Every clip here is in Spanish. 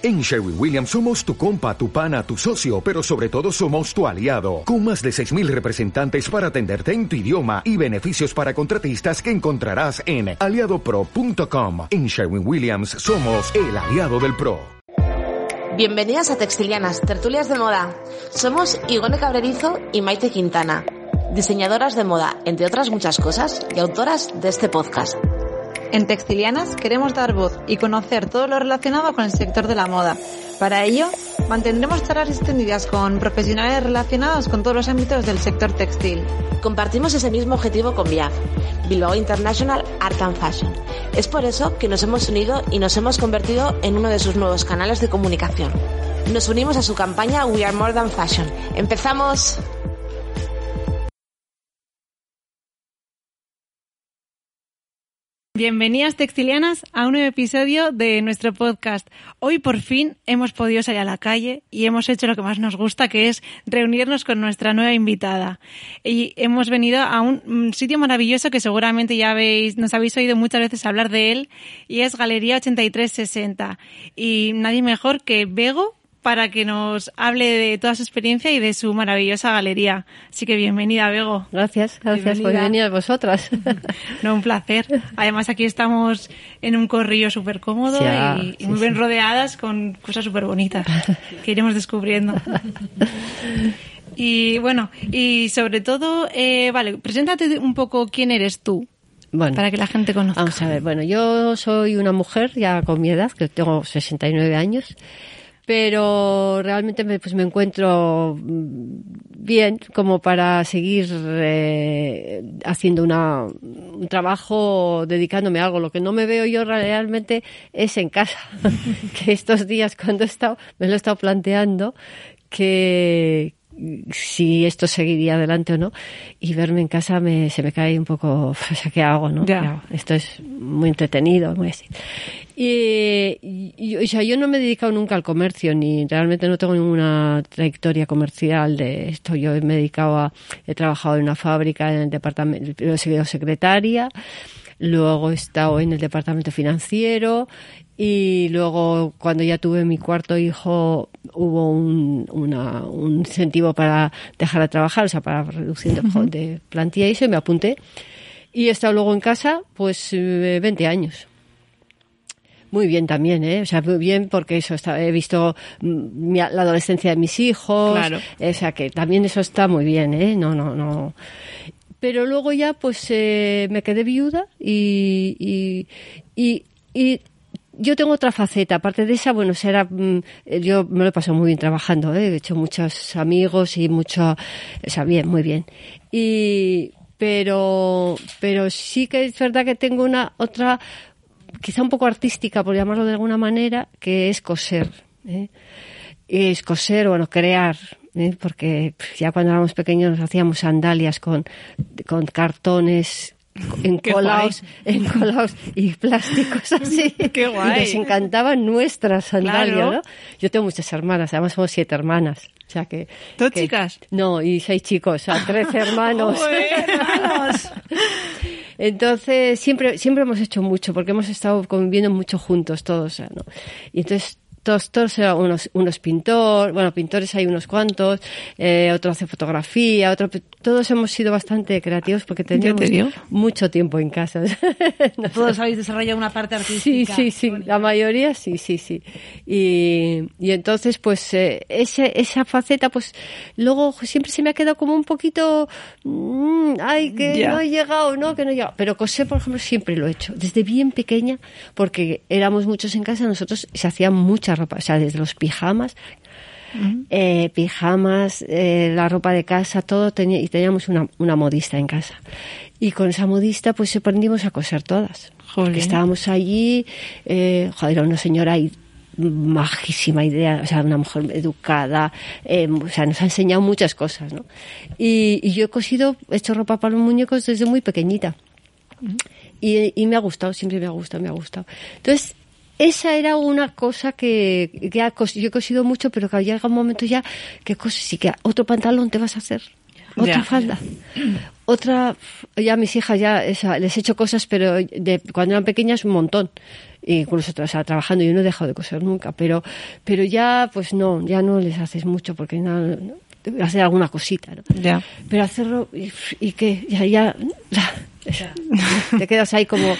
En Sherwin Williams somos tu compa, tu pana, tu socio, pero sobre todo somos tu aliado, con más de 6.000 representantes para atenderte en tu idioma y beneficios para contratistas que encontrarás en aliadopro.com. En Sherwin Williams somos el aliado del PRO. Bienvenidas a Textilianas, tertulias de moda. Somos Igone Cabrerizo y Maite Quintana, diseñadoras de moda, entre otras muchas cosas, y autoras de este podcast. En Textilianas queremos dar voz y conocer todo lo relacionado con el sector de la moda. Para ello, mantendremos charlas extendidas con profesionales relacionados con todos los ámbitos del sector textil. Compartimos ese mismo objetivo con BIAF, Bilbao International Art and Fashion. Es por eso que nos hemos unido y nos hemos convertido en uno de sus nuevos canales de comunicación. Nos unimos a su campaña We Are More Than Fashion. ¡Empezamos! Bienvenidas textilianas a un nuevo episodio de nuestro podcast. Hoy por fin hemos podido salir a la calle y hemos hecho lo que más nos gusta, que es reunirnos con nuestra nueva invitada. Y hemos venido a un sitio maravilloso que seguramente ya habéis, nos habéis oído muchas veces hablar de él y es Galería 8360. Y nadie mejor que Bego para que nos hable de toda su experiencia y de su maravillosa galería. Así que bienvenida, Bego. Gracias, gracias por venir a vosotras. no, un placer. Además, aquí estamos en un corrillo súper cómodo y, y, muy bien rodeadas con cosas súper bonitas que iremos descubriendo. y bueno, y sobre todo, eh, vale, preséntate un poco quién eres tú. Bueno, para que la gente conozca. Vamos a ver, bueno, yo soy una mujer ya con mi edad, que tengo 69 años pero realmente me, pues me encuentro bien como para seguir eh, haciendo una, un trabajo dedicándome a algo. Lo que no me veo yo realmente es en casa, que estos días cuando he estado, me lo he estado planteando, que, si esto seguiría adelante o no. Y verme en casa me, se me cae un poco, o sea, ¿qué hago, no? Esto es muy entretenido, muy así. Y, y, o sea, yo no me he dedicado nunca al comercio, ni realmente no tengo ninguna trayectoria comercial de esto. Yo me he dedicado a, he trabajado en una fábrica, en el departamento, he sido secretaria, luego he estado en el departamento financiero y luego cuando ya tuve mi cuarto hijo hubo un, una, un incentivo para dejar de trabajar, o sea, para reducir de, plantilla y eso, y me apunté. Y he estado luego en casa, pues 20 eh, años. Muy bien también, ¿eh? O sea, muy bien porque eso, está, he visto mm, la adolescencia de mis hijos. Claro. O sea, que también eso está muy bien, ¿eh? No, no, no pero luego ya pues eh, me quedé viuda y, y, y, y, yo tengo otra faceta, aparte de esa, bueno, será, mm, yo me lo he pasado muy bien trabajando, ¿eh? he hecho muchos amigos y mucho, o sea, bien, muy bien. Y, pero, pero sí que es verdad que tengo una otra, quizá un poco artística, por llamarlo de alguna manera, que es coser. ¿eh? Es coser, bueno, crear, ¿eh? porque ya cuando éramos pequeños nos hacíamos sandalias con, con cartones encolados, encolados y plásticos así. Qué guay. Y les encantaban nuestras sandalias, ¿no? Yo tengo muchas hermanas, además somos siete hermanas. O sea que. ¿Dos chicas? No, y seis chicos, o sea, trece hermanos. hermanos! Entonces, siempre, siempre hemos hecho mucho, porque hemos estado conviviendo mucho juntos todos, ¿no? Y entonces todos, todos unos, unos pintores, bueno, pintores hay unos cuantos, eh, otro hace fotografía, otro, todos hemos sido bastante creativos porque teníamos mucho tiempo en casa. Todos habéis desarrollado una parte artística. Sí, sí, sí, la mayoría sí, sí, sí. Y, y entonces, pues, eh, ese, esa faceta, pues, luego siempre se me ha quedado como un poquito, mmm, ay, que no he llegado, ¿no? Que no he llegado. Pero coser, por ejemplo, siempre lo he hecho, desde bien pequeña, porque éramos muchos en casa, nosotros se hacían muchas ropa, o sea, desde los pijamas, eh, pijamas, eh, la ropa de casa, todo tenía, y teníamos una, una, modista en casa. Y con esa modista pues aprendimos a coser todas. Porque estábamos allí, eh, joder, una señora ahí majísima idea, o sea, una mujer educada, eh, o sea, nos ha enseñado muchas cosas, ¿no? Y, y, yo he cosido, he hecho ropa para los muñecos desde muy pequeñita. y, y, me ha gustado, siempre me ha gustado, me ha gustado. Entonces, esa era una cosa que, yo he cosido mucho, pero que llega un momento ya que sí que otro pantalón te vas a hacer. otra falda. Otra, ya mis hijas ya esa, les he hecho cosas, pero de, cuando eran pequeñas un montón. Incluso o sea, trabajando, yo no he dejado de coser nunca, pero, pero ya pues no, ya no les haces mucho porque no, no, hacer alguna cosita, ¿no? Pero hacerlo y, y que ya, ya, te quedas ahí como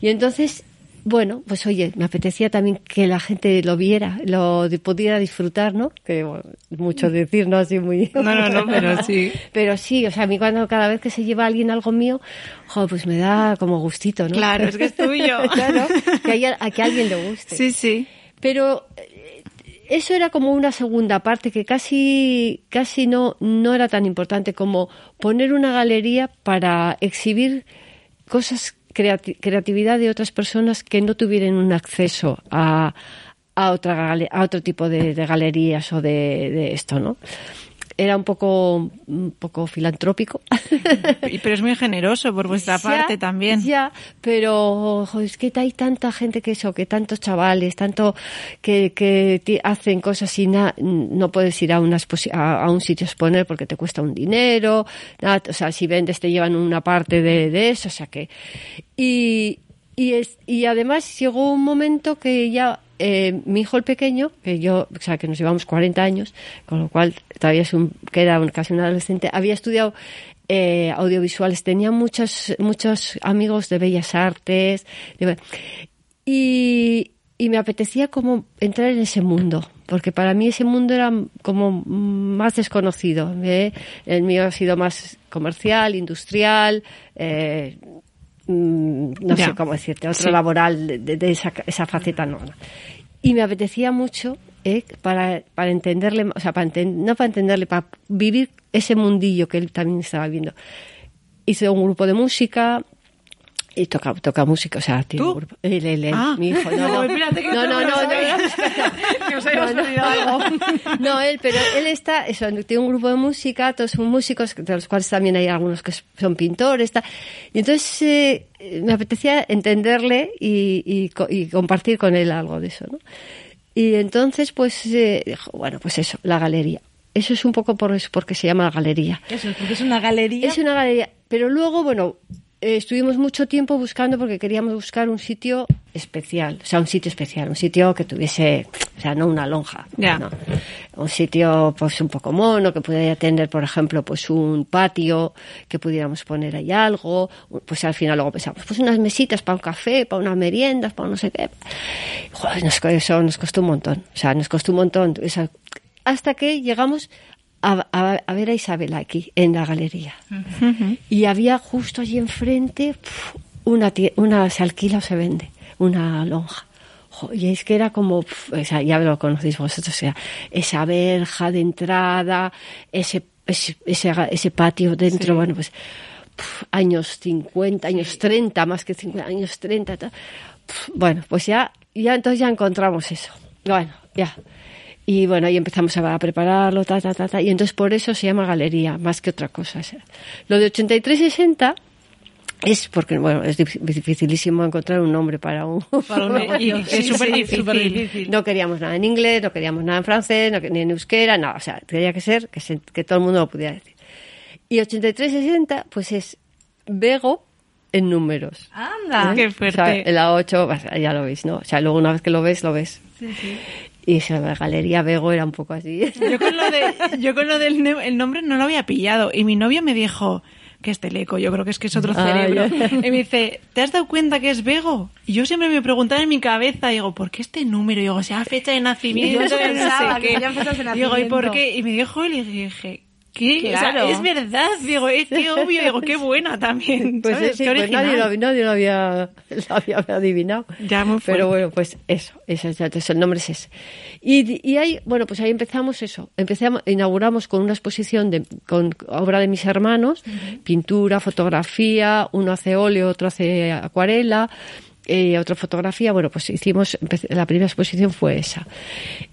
y entonces bueno pues oye me apetecía también que la gente lo viera lo pudiera disfrutar no que bueno, mucho decir no así muy No, no, no, pero sí. pero sí o sea a mí cuando cada vez que se lleva alguien algo mío jo, pues me da como gustito no Claro, es que es tuyo. claro que, haya- a que a alguien le guste Sí, sí. pero eh, eso era como una segunda parte que casi casi no no era tan importante como poner una galería para exhibir cosas creati- creatividad de otras personas que no tuvieran un acceso a a otra a otro tipo de, de galerías o de, de esto no era un poco un poco filantrópico Pero es muy generoso por vuestra Ya, parte también. Ya, pero jo, es que hay tanta gente que eso, que tantos chavales, tanto que, que hacen cosas y na- no puedes ir a, una a, a un sitio a exponer porque te cuesta un dinero, nada, o sea, si vendes te llevan una parte de, de eso, o sea que... Y, y, es, y además llegó un momento que ya eh, mi hijo el pequeño, que yo, o sea, que nos llevamos 40 años, con lo cual todavía es un, queda un- casi un adolescente, había estudiado eh, audiovisuales, tenía muchos, muchos amigos de bellas artes, y me apetecía como entrar en ese mundo, porque para mí ese mundo era como más desconocido. ¿eh? El mío ha sido más comercial, industrial, eh, mm, no Ya. sé cómo decirte, otro Sí. laboral de, de- de esa, esa faceta no. no. Y me apetecía mucho eh, para, para entenderle, o sea, para enten- no para entenderle, para vivir ese mundillo que él también estaba viendo. Hice un grupo de música, y toca, toca música, o sea, tiene ¿Tú? un grupo. Él, él, él, Ah. mi hijo. No, no, Espérate que no. Que os hayas No, algo. No, él, pero él está, eso, tiene un grupo de música, todos son músicos, de los cuales también hay algunos que son pintores, tal. y entonces eh, me apetecía entenderle y, y compartir con él algo de eso, ¿no? Y entonces, pues, eh, dijo, bueno, pues eso, la galería. Eso es un poco por eso, porque se llama galería. Eso, porque es una galería. Es una galería. Pero luego, bueno, eh, estuvimos mucho tiempo buscando porque queríamos buscar un sitio especial. O sea, un sitio especial. Un sitio que tuviese, o sea, no una lonja. No. Un sitio, pues, un poco mono, que pudiera tener, por ejemplo, pues un patio, que pudiéramos poner ahí algo. Pues al final luego pensamos, pues unas mesitas para un café, para unas meriendas, para no sé qué. Joder, nos, eso nos costó un montón. O sea, nos costó un montón. Esa- hasta que llegamos a, a- a ver a Isabel aquí, en la galería. Y había justo allí enfrente pf, una, una se alquila o se vende, una lonja. Jo, Y es que era como, pf, o sea, ya lo conocéis vosotros, o sea, esa verja de entrada, ese, ese, ese, ese patio dentro, bueno, pues pf, años 50, años 30, más que 50, años 30. tal. Pf, Bueno, pues ya, ya entonces ya encontramos eso. Bueno, ya. Y bueno, ahí empezamos a prepararlo, ta, ta, ta, ta. Y entonces por eso se llama galería, más que otra cosa. O sea, lo de 8360 es porque, bueno, es dif- dificilísimo encontrar un nombre para un... Para un- es súper difícil. No queríamos nada en inglés, no queríamos nada en francés, no, ni en euskera, nada. O sea, tenía que ser que, se- que todo el mundo lo pudiera decir. Y 8360, pues es Bego en números. Anda. ¿Eh? Qué O fuerte. sea, el A8, pues, ya lo veis, ¿no? O sea, luego una vez que lo ves, lo ves. Y esa la galería Bego era un poco así. Yo con lo, de, yo con lo del el nombre no lo había pillado. Y mi novio me dijo que es teleco, yo creo que es que es otro Ah, cerebro. Y me dice, ¿te has dado cuenta que es Bego? Y yo siempre me preguntaba en mi cabeza, digo, ¿por qué este número? Y digo, o sea, fecha de nacimiento, Yo eso de no pensaba, sé que fechas de Digo, ¿y por nacimiento. qué? Y me dijo y dije, ¿qué? O sea, Claro. es verdad, digo, es que obvio, digo, qué buena también. Pues, ¿sabes? sí, Qué pues nadie, lo, nadie lo había, lo había adivinado. Ya, muy. Pero bueno, pues eso, eso es- entonces el nombre es ese. Y, y ahí, bueno, pues ahí empezamos eso. Empezamos, inauguramos con una exposición de, con obra de mis hermanos, pintura, fotografía, uno hace óleo, otro hace acuarela, eh, otra fotografía. Bueno, pues hicimos, la primera exposición fue esa.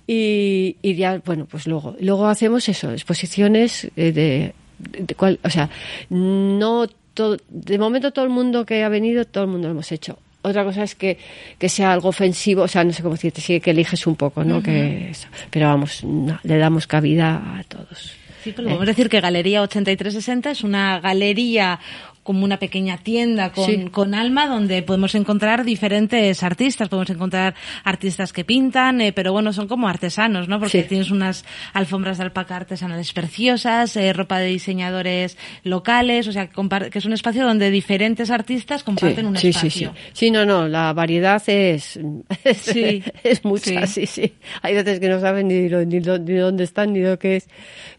Y, y ya, bueno, pues luego, luego hacemos eso, exposiciones eh, de, de cual, o sea, no todo, de momento todo el mundo que ha venido, todo el mundo lo hemos hecho. Otra cosa es que, que sea algo ofensivo, o sea, no sé cómo decirte, sí que eliges un poco, ¿no? que eso. Pero vamos, no, le damos cabida a todos. Sí, pero podemos decir que Galería 8360 es una galería como una pequeña tienda con, Sí. con alma donde podemos encontrar diferentes artistas, podemos encontrar artistas que pintan, eh, pero bueno, son como artesanos, ¿no? Porque Sí. tienes unas alfombras de alpaca artesanales preciosas, eh, ropa de diseñadores locales, o sea, que, es un espacio donde diferentes artistas comparten un sí, espacio. Sí, sí. Sí, no, no, la variedad es, es, Sí. es mucha, sí. sí, Hay veces que no saben ni, lo- ni, lo- ni dónde están ni lo que es.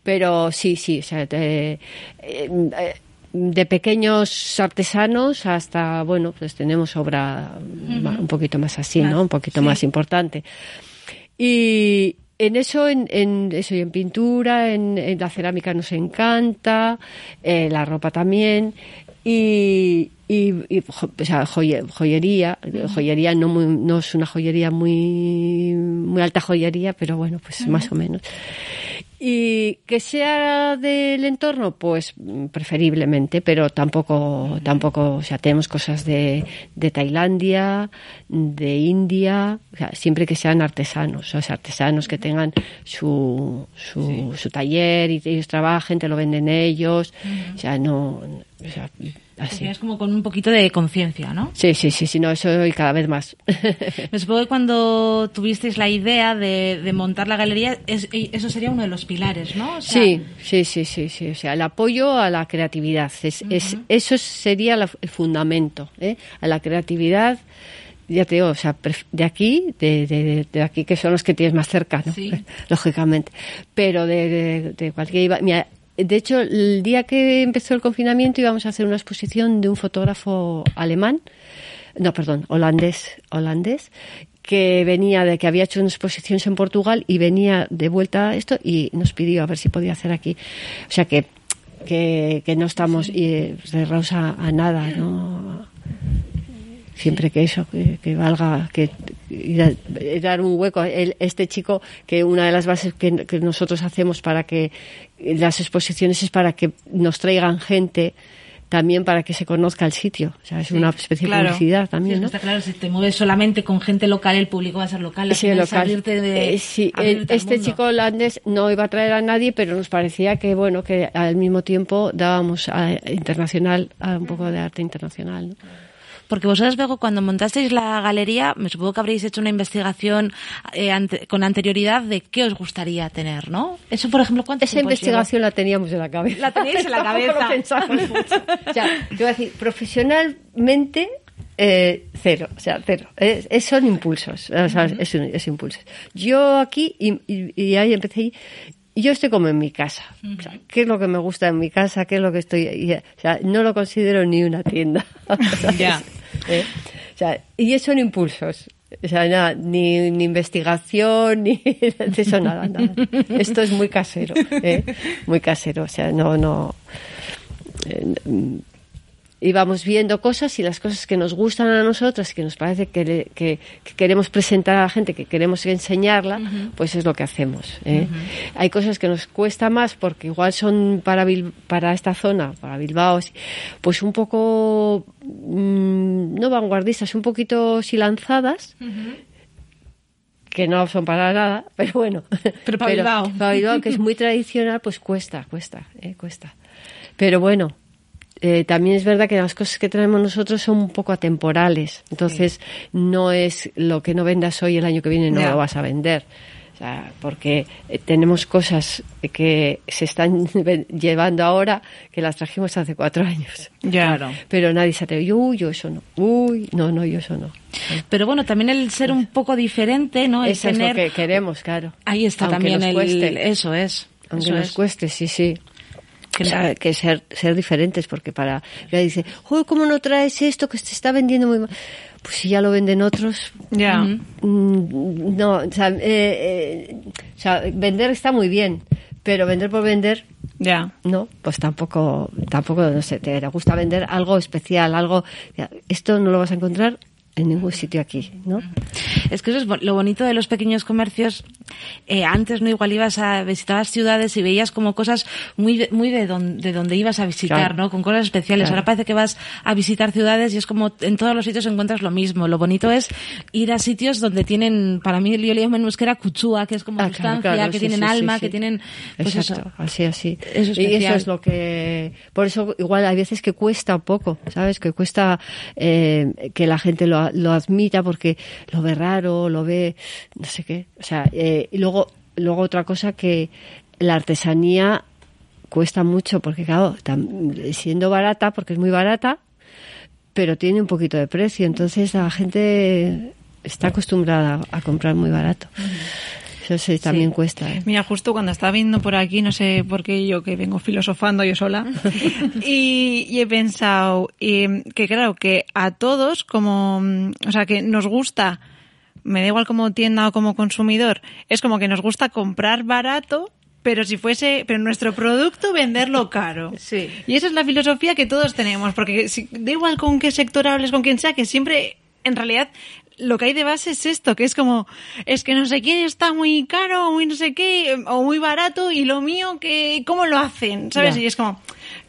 Pero sí, sí, o sea, te- eh, eh, de pequeños artesanos hasta, bueno, pues tenemos obra un poquito más así, ¿no? Un poquito sí. más importante. Y en eso, en, en eso y en pintura, en, en la cerámica nos encanta, eh, la ropa también y, y, o sea, joye- joyería, joyería no muy, no es una joyería muy muy alta joyería, pero bueno, pues más o menos. Y que sea del entorno, pues mm, preferiblemente, pero tampoco, tampoco, o sea, tenemos cosas de, de Tailandia, de India, o sea, siempre que sean artesanos, o sea, artesanos que tengan su, su, su taller y ellos trabajen, te lo venden ellos, o sea, no, o sea, así. Es como con un poquito de conciencia, ¿no? Sí, sí, sí, sí, no, eso y cada vez más. Me supongo que cuando tuvisteis la idea de, de montar la galería, es- eso sería uno de los pilares, ¿no? O sea, Sí, sí, sí, sí, sí. O sea, el apoyo a la creatividad. Es, es, eso sería la- el fundamento, ¿eh? A la creatividad, ya te digo, o sea, de aquí, de, de, de aquí que son los que tienes más cerca, ¿no? Sí. Lógicamente. Pero de, cualquier... Mira, de hecho, el día que empezó el confinamiento íbamos a hacer una exposición de un fotógrafo alemán, no, perdón, holandés, holandés, que venía de que había hecho unas exposiciones en Portugal y venía de vuelta a esto y nos pidió a ver si podía hacer aquí. O sea que que, que no estamos eh, cerrados a, a nada, ¿no? Siempre que eso, que, que valga, que dar un hueco. El- este chico, que una de las bases que, que nosotros hacemos para que las exposiciones es para que nos traigan gente también para que se conozca el sitio. O sea, es una especie claro. de publicidad Sí, también, ¿no? Está claro, si te mueves solamente con gente local, el público va a ser local. al Sí, local. de- Eh, sí, el- este chico holandés no iba a traer a nadie, pero nos parecía que bueno que al mismo tiempo dábamos a, internacional a un poco de arte internacional. ¿no? Porque vosotros luego cuando montasteis la galería, me supongo que habréis hecho una investigación eh, ante- con anterioridad de qué os gustaría tener, ¿no? Eso, por ejemplo, ¿cuánto Esa investigación la teníamos en la cabeza. La teníais en la cabeza. pensamos mucho. O sea, te voy a decir, profesionalmente eh, cero, o sea, cero. Es- son impulsos, o sea, es, impulsos. Yo aquí, y, y- y ahí empecé, ahí, yo estoy como en mi casa. O sea, ¿Qué es lo que me gusta en mi casa? ¿Qué es lo que estoy...? y, o sea, no lo considero ni una tienda. Ya. ¿Eh? O sea, y son impulsos. O sea, nada, ni, ni investigación, ni de eso nada, nada. Esto es muy casero, ¿eh? Muy casero. O sea, no, no. eh, mm, íbamos viendo cosas y las cosas que nos gustan a nosotras, que nos parece que, le- que- que queremos presentar a la gente, que queremos enseñarla, pues es lo que hacemos. ¿eh? Hay cosas que nos cuesta más porque igual son para, Bil- para esta zona, para Bilbao, pues un poco, mm, no vanguardistas, un poquito sí lanzadas. que no son para nada, pero bueno. Pero para Bilbao. para Bilbao, que es muy tradicional, pues cuesta, cuesta, eh, cuesta. Pero bueno, eh, también es verdad que las cosas que traemos nosotros son un poco atemporales. Entonces, no es lo que no vendas hoy, el año que viene no lo vas a vender. O sea, porque eh, tenemos cosas que se están llevando ahora que las trajimos hace cuatro años. Claro. Pero nadie se atreve. Uy, yo eso no. Uy, no, no, yo eso no. Pero bueno, también el ser un poco diferente, ¿no? El Eso es lo que queremos, claro. Ahí está Aunque también el... cueste. Eso es. Aunque eso nos es. cueste, sí, sí. Que ser, ser diferentes, porque para. Ya dice, uy, ¿cómo no traes esto que se está vendiendo muy mal? Pues si ya lo venden otros. Ya. mm, No, o sea, eh, eh, o sea, vender está muy bien, pero vender por vender, Ya. no, pues tampoco, tampoco, no sé, te gusta vender algo especial, algo. ya, Esto no lo vas a encontrar en ningún sitio aquí, ¿no? Es que eso es lo bonito de los pequeños comercios, eh, antes no igual ibas a visitabas ciudades y veías como cosas muy de, muy de donde, de donde ibas a visitar, ¿no? Con cosas especiales. Ahora parece que vas a visitar ciudades y es como en todos los sitios encuentras lo mismo. Lo bonito es ir a sitios donde tienen, para mí yo le llamo en euskera cuchúa, que es como Ah, sustancia, claro, que sí, tienen sí, alma, sí, que sí. tienen, pues Exacto, eso. así, así. Eso es y eso es lo que, por eso igual hay veces que cuesta un poco, ¿sabes? Que cuesta eh, que la gente lo, lo admita porque lo ve raro, lo ve, no sé qué. O sea, eh, y luego, luego otra cosa que la artesanía cuesta mucho porque claro, siendo barata, porque es muy barata, pero tiene un poquito de precio, entonces la gente está acostumbrada a comprar muy barato. Eso sí, también cuesta. ¿eh? Mira, justo cuando estaba viendo por aquí, no sé por qué yo que vengo filosofando yo sola, y, y he pensado eh, que claro, que a todos como, o sea, que nos gusta, me da igual como tienda o como consumidor, es como que nos gusta comprar barato, pero si fuese, pero nuestro producto venderlo caro. Sí. Y esa es la filosofía que todos tenemos, porque si, da igual con qué sector hables, con quien sea, que siempre, en realidad, lo que hay de base es esto, que es como, es que no sé quién está muy caro, o muy no sé qué, o muy barato, y lo mío, que, ¿cómo lo hacen? ¿Sabes? Ya. Y es como,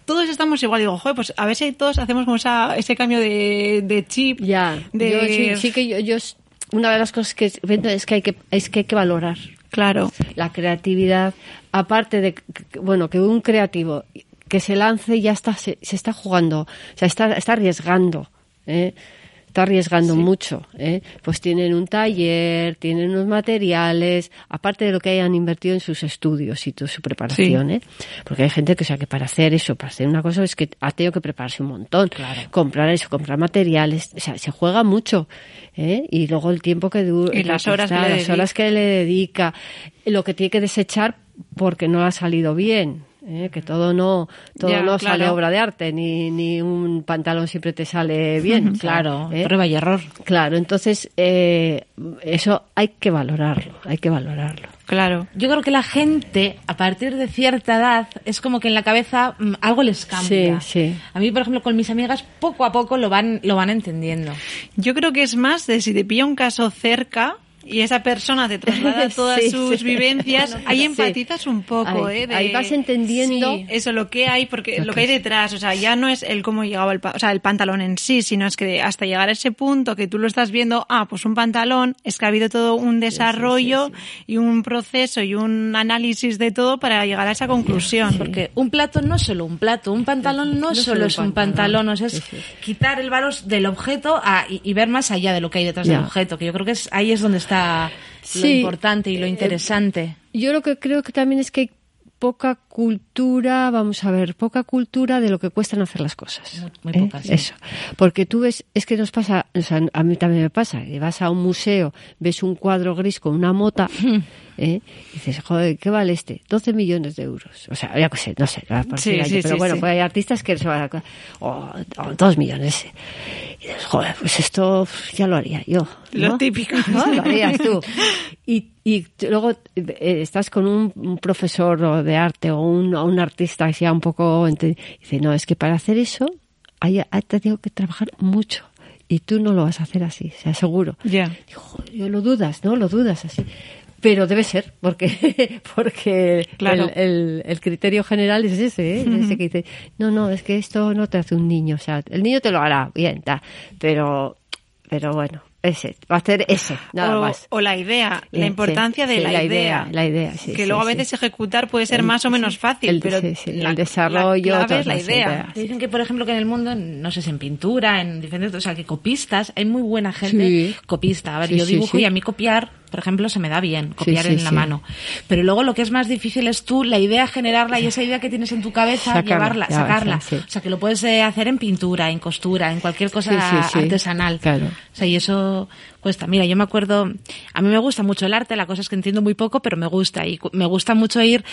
todos estamos igual. Digo, joder, pues a ver si todos hacemos como esa, ese cambio de, de chip. Ya, de... yo sí, sí que yo, yo una de las cosas que vendo es que hay que es que hay que valorar Claro. la creatividad, aparte de bueno que un creativo que se lance ya está se, se está jugando, o sea está está arriesgando, ¿eh? Está arriesgando mucho, ¿eh? pues tienen un taller, tienen unos materiales, aparte de lo que hayan invertido en sus estudios y toda su preparación, ¿eh? porque hay gente que, o sea, que para hacer eso, para hacer una cosa, es que ha tenido que prepararse un montón, comprar eso, comprar materiales, o sea, se juega mucho, ¿eh? y luego el tiempo que dura, Y las horas que le las dedica. horas que le dedica, lo que tiene que desechar porque no ha salido bien. ¿Eh? Que todo no todo Ya, no claro. sale obra de arte, ni, ni un pantalón siempre te sale bien. Claro, ¿eh? prueba y error. Claro, entonces eh, eso hay que valorarlo, hay que valorarlo. Claro. Yo creo que la gente, a partir de cierta edad, es como que en la cabeza mm, algo les cambia. Sí, sí. A mí, por ejemplo, con mis amigas, poco a poco lo van, lo van entendiendo. Yo creo que es más de si te pilla un caso cerca y esa persona te traslada todas Sí, sus sí. vivencias, ahí Sí. empatizas un poco, Ahí- ¿eh? De- ahí vas entendiendo- Sí, eso, lo que hay, porque Lo lo que hay detrás, o sea, ya no es el cómo llegaba el, pa- o sea, el pantalón en sí, sino es que hasta llegar a ese punto que tú lo estás viendo, ah, pues un pantalón, es que ha habido todo un desarrollo y un proceso y un análisis de todo para llegar a esa conclusión. Porque un plato no es solo un plato, un pantalón no, solo es un pantalón, o sea, es Sí, sí. quitar el valor del objeto a- y, y ver más allá de lo que hay detrás del objeto, que yo creo que es, ahí es donde está lo Sí. importante y lo Eh, interesante. Yo lo que creo que también es que hay poca cultura, vamos a ver, poca cultura de lo que cuestan hacer las cosas. Muy- muy ¿eh? poca, sí. Eso. Porque tú ves, es que nos pasa, o sea, a mí también me pasa, que vas a un museo, ves un cuadro gris con una mota, ¿eh? y dices, joder, ¿qué vale este? 12 millones de euros. O sea, ya que sé, no sé, Sí, sí, pero bueno, pues hay artistas que se van a... O, o dos millones. Y dices, joder, pues esto ya lo haría yo. Lo ¿no? típico. ¿No? Lo harías tú. Y, y luego eh, estás con un, un profesor de arte o un, o un artista que sea un poco... dice, no, es que para hacer eso hay, ha tenido que trabajar mucho. Y tú no lo vas a hacer así, o sea, seguro. Ya. Digo, joder, yo lo dudas, ¿no? Lo dudas así. Pero debe ser, porque, porque Claro. el, el- el criterio general es ese, ¿eh? Es ese que dice, no, no, es que esto no te hace un niño. O sea, el niño te lo hará, bien, ta, pero, pero bueno, ese, va a hacer ese, nada o, más. o la idea, Sí, la importancia sí, de sí, la, la idea. idea, la idea, sí, que sí, luego a sí. veces ejecutar puede ser El- más o menos fácil, el- pero sí, sí, el desarrollo, la clave todas es la las idea. ideas. Dicen que, por ejemplo, que en el mundo, no sé si en pintura, en diferentes, o sea, que copistas, hay muy buena gente Sí. copista. A ver, Sí, yo sí, dibujo sí. y a mí copiar, por ejemplo, se me da bien, copiar sí, en la sí. mano. Pero luego lo que es más difícil es tú, la idea generarla y esa idea que tienes en tu cabeza, Sacarla, llevarla, sacarla. O sea, que lo puedes eh, hacer en pintura, en costura, en cualquier cosa artesanal. Claro. O sea, y eso cuesta. Mira, yo me acuerdo, a mí me gusta mucho el arte, la cosa es que entiendo muy poco, pero me gusta. Y me gusta mucho ir,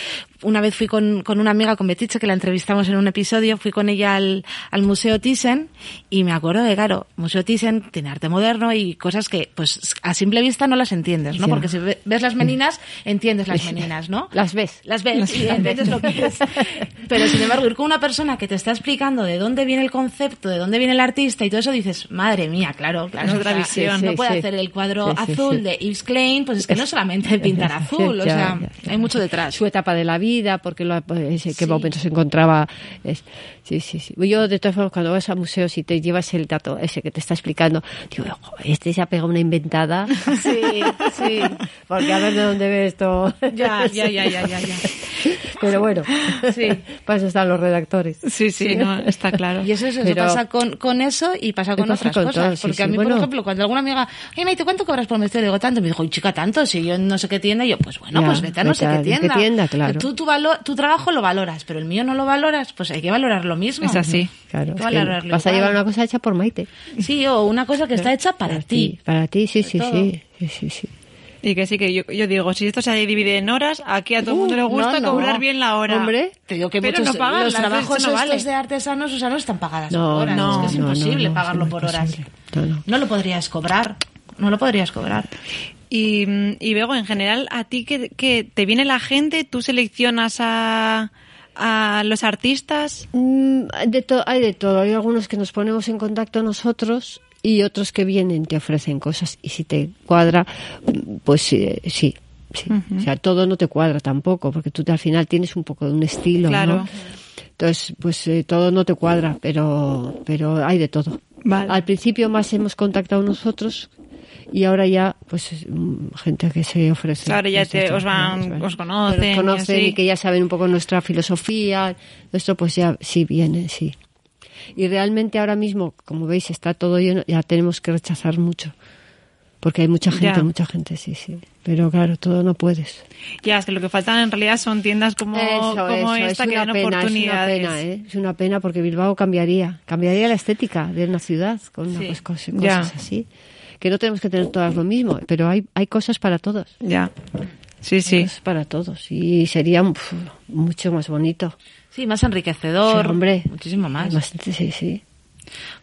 una vez fui con, con una amiga, con Betiche, que la entrevistamos en un episodio, fui con ella al, al Museo Thyssen, y me acuerdo de, claro, Museo Thyssen tiene arte moderno y cosas que, pues, a simple vista no las entiendes. ¿no? Porque si ve- ves las meninas, entiendes las meninas, ¿no? Las ves. Las ves y entiendes lo que es. Pero sin embargo, ir con una persona que te está explicando de dónde viene el concepto, de dónde viene el artista y todo eso, dices, madre mía, claro, claro. Es otra visión. No Sí, puede. Hacer el cuadro Sí, sí, azul sí. de Yves Klein, pues es que no solamente pintar azul, o sea, hay mucho detrás. Su etapa de la vida, porque lo, ese, qué Sí. momento se encontraba. es- sí, sí, sí. Yo, de todas formas, cuando vas a museos y te llevas el dato ese que te está explicando, digo, "Ojo, este se ha pegado una inventada. Sí, sí. Porque a ver de dónde ve esto. Ya, ya, ya, ya, ya, ya. Pero bueno, Sí. para eso están los redactores. Sí, sí, no, está claro. Y eso es eso, Pero- pasa con, con eso y pasa con pasa otras con cosas. todo, porque a mí, Bueno. por ejemplo, cuando alguna amiga, ay, Maite, ¿cuánto cobras por vestido? Le digo, tanto. Me dijo, "Uy, chica, tanto. Si yo no sé qué tienda, y yo, pues bueno, Ya, pues vete a no vete sé a- qué ¿de qué tienda. tienda? Claro. Tú tu, valo- tu trabajo lo valoras, pero el mío no lo valoras, pues hay que valorar lo mismo. Es así. Claro, es que vas a llevar una cosa hecha por Maite. Sí, o una cosa que está hecha para, ti. Para ti, sí, sí, sí, sí, sí, sí. Y que sí, que yo, yo digo, si esto se divide en horas, aquí a todo el mundo Uh, le gusta no, no. cobrar bien la hora. Hombre, Te digo que Pero muchos, no pagan, los las trabajos no vale. de artesanos, o sea, no están pagadas No, por horas. no, es que es no, imposible pagarlo por imposible. horas. No, no. No lo podrías cobrar. No lo podrías cobrar. Y, y luego, en general, a ti que, que te viene la gente, tú seleccionas a, a los artistas. Mm, de to- hay de todo. Hay algunos que nos ponemos en contacto nosotros y otros que vienen, te ofrecen cosas y si te cuadra, pues eh, sí. sí. O sea, todo no te cuadra tampoco, porque tú al final tienes un poco de un estilo, Claro. ¿no? Entonces, pues eh, todo no te cuadra, pero, pero hay de todo. Vale. Al principio más hemos contactado nosotros y ahora ya, pues mm, gente que se ofrece. Ahora ya te- os van- os conocen y que ya saben un poco nuestra filosofía. Nuestro, pues ya sí viene, sí. Y realmente ahora mismo, como veis, está todo lleno, ya tenemos que rechazar mucho. Porque hay mucha gente, Ya. mucha gente, sí, sí. Pero claro, todo no puedes. Ya, es que lo que faltan en realidad son tiendas como, como esta que dan oportunidades. Es una pena, ¿eh? Es una pena porque Bilbao cambiaría. Cambiaría la estética de una ciudad con una Sí. pues, cosas así. Que no tenemos que tener todas lo mismo, pero hay, hay cosas para todos. Ya. Sí, Hay sí. cosas para todos. Y sería mucho más bonito. Sí, más enriquecedor. Sí, hombre. Muchísimo más. Más- sí, sí.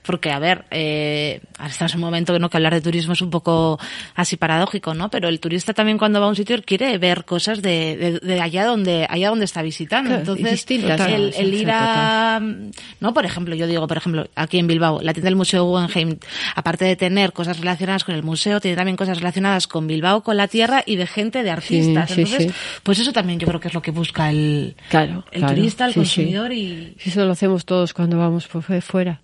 Porque, a ver, eh, ahora estamos en un momento ¿no? que hablar de turismo es un poco así paradójico, ¿no? Pero el turista también cuando va a un sitio quiere ver cosas de, de, de allá donde allá donde está visitando. Claro, Entonces, el, el ir a... No, por ejemplo, yo digo, por ejemplo, aquí en Bilbao, la tienda del Museo Guggenheim, aparte de tener cosas relacionadas con el museo, tiene también cosas relacionadas con Bilbao, con la tierra y de gente, de artistas. sí, Entonces, sí. pues eso también yo creo que es lo que busca el, Claro. el claro. turista, el consumidor y... Eso lo hacemos todos cuando vamos por fue- fuera.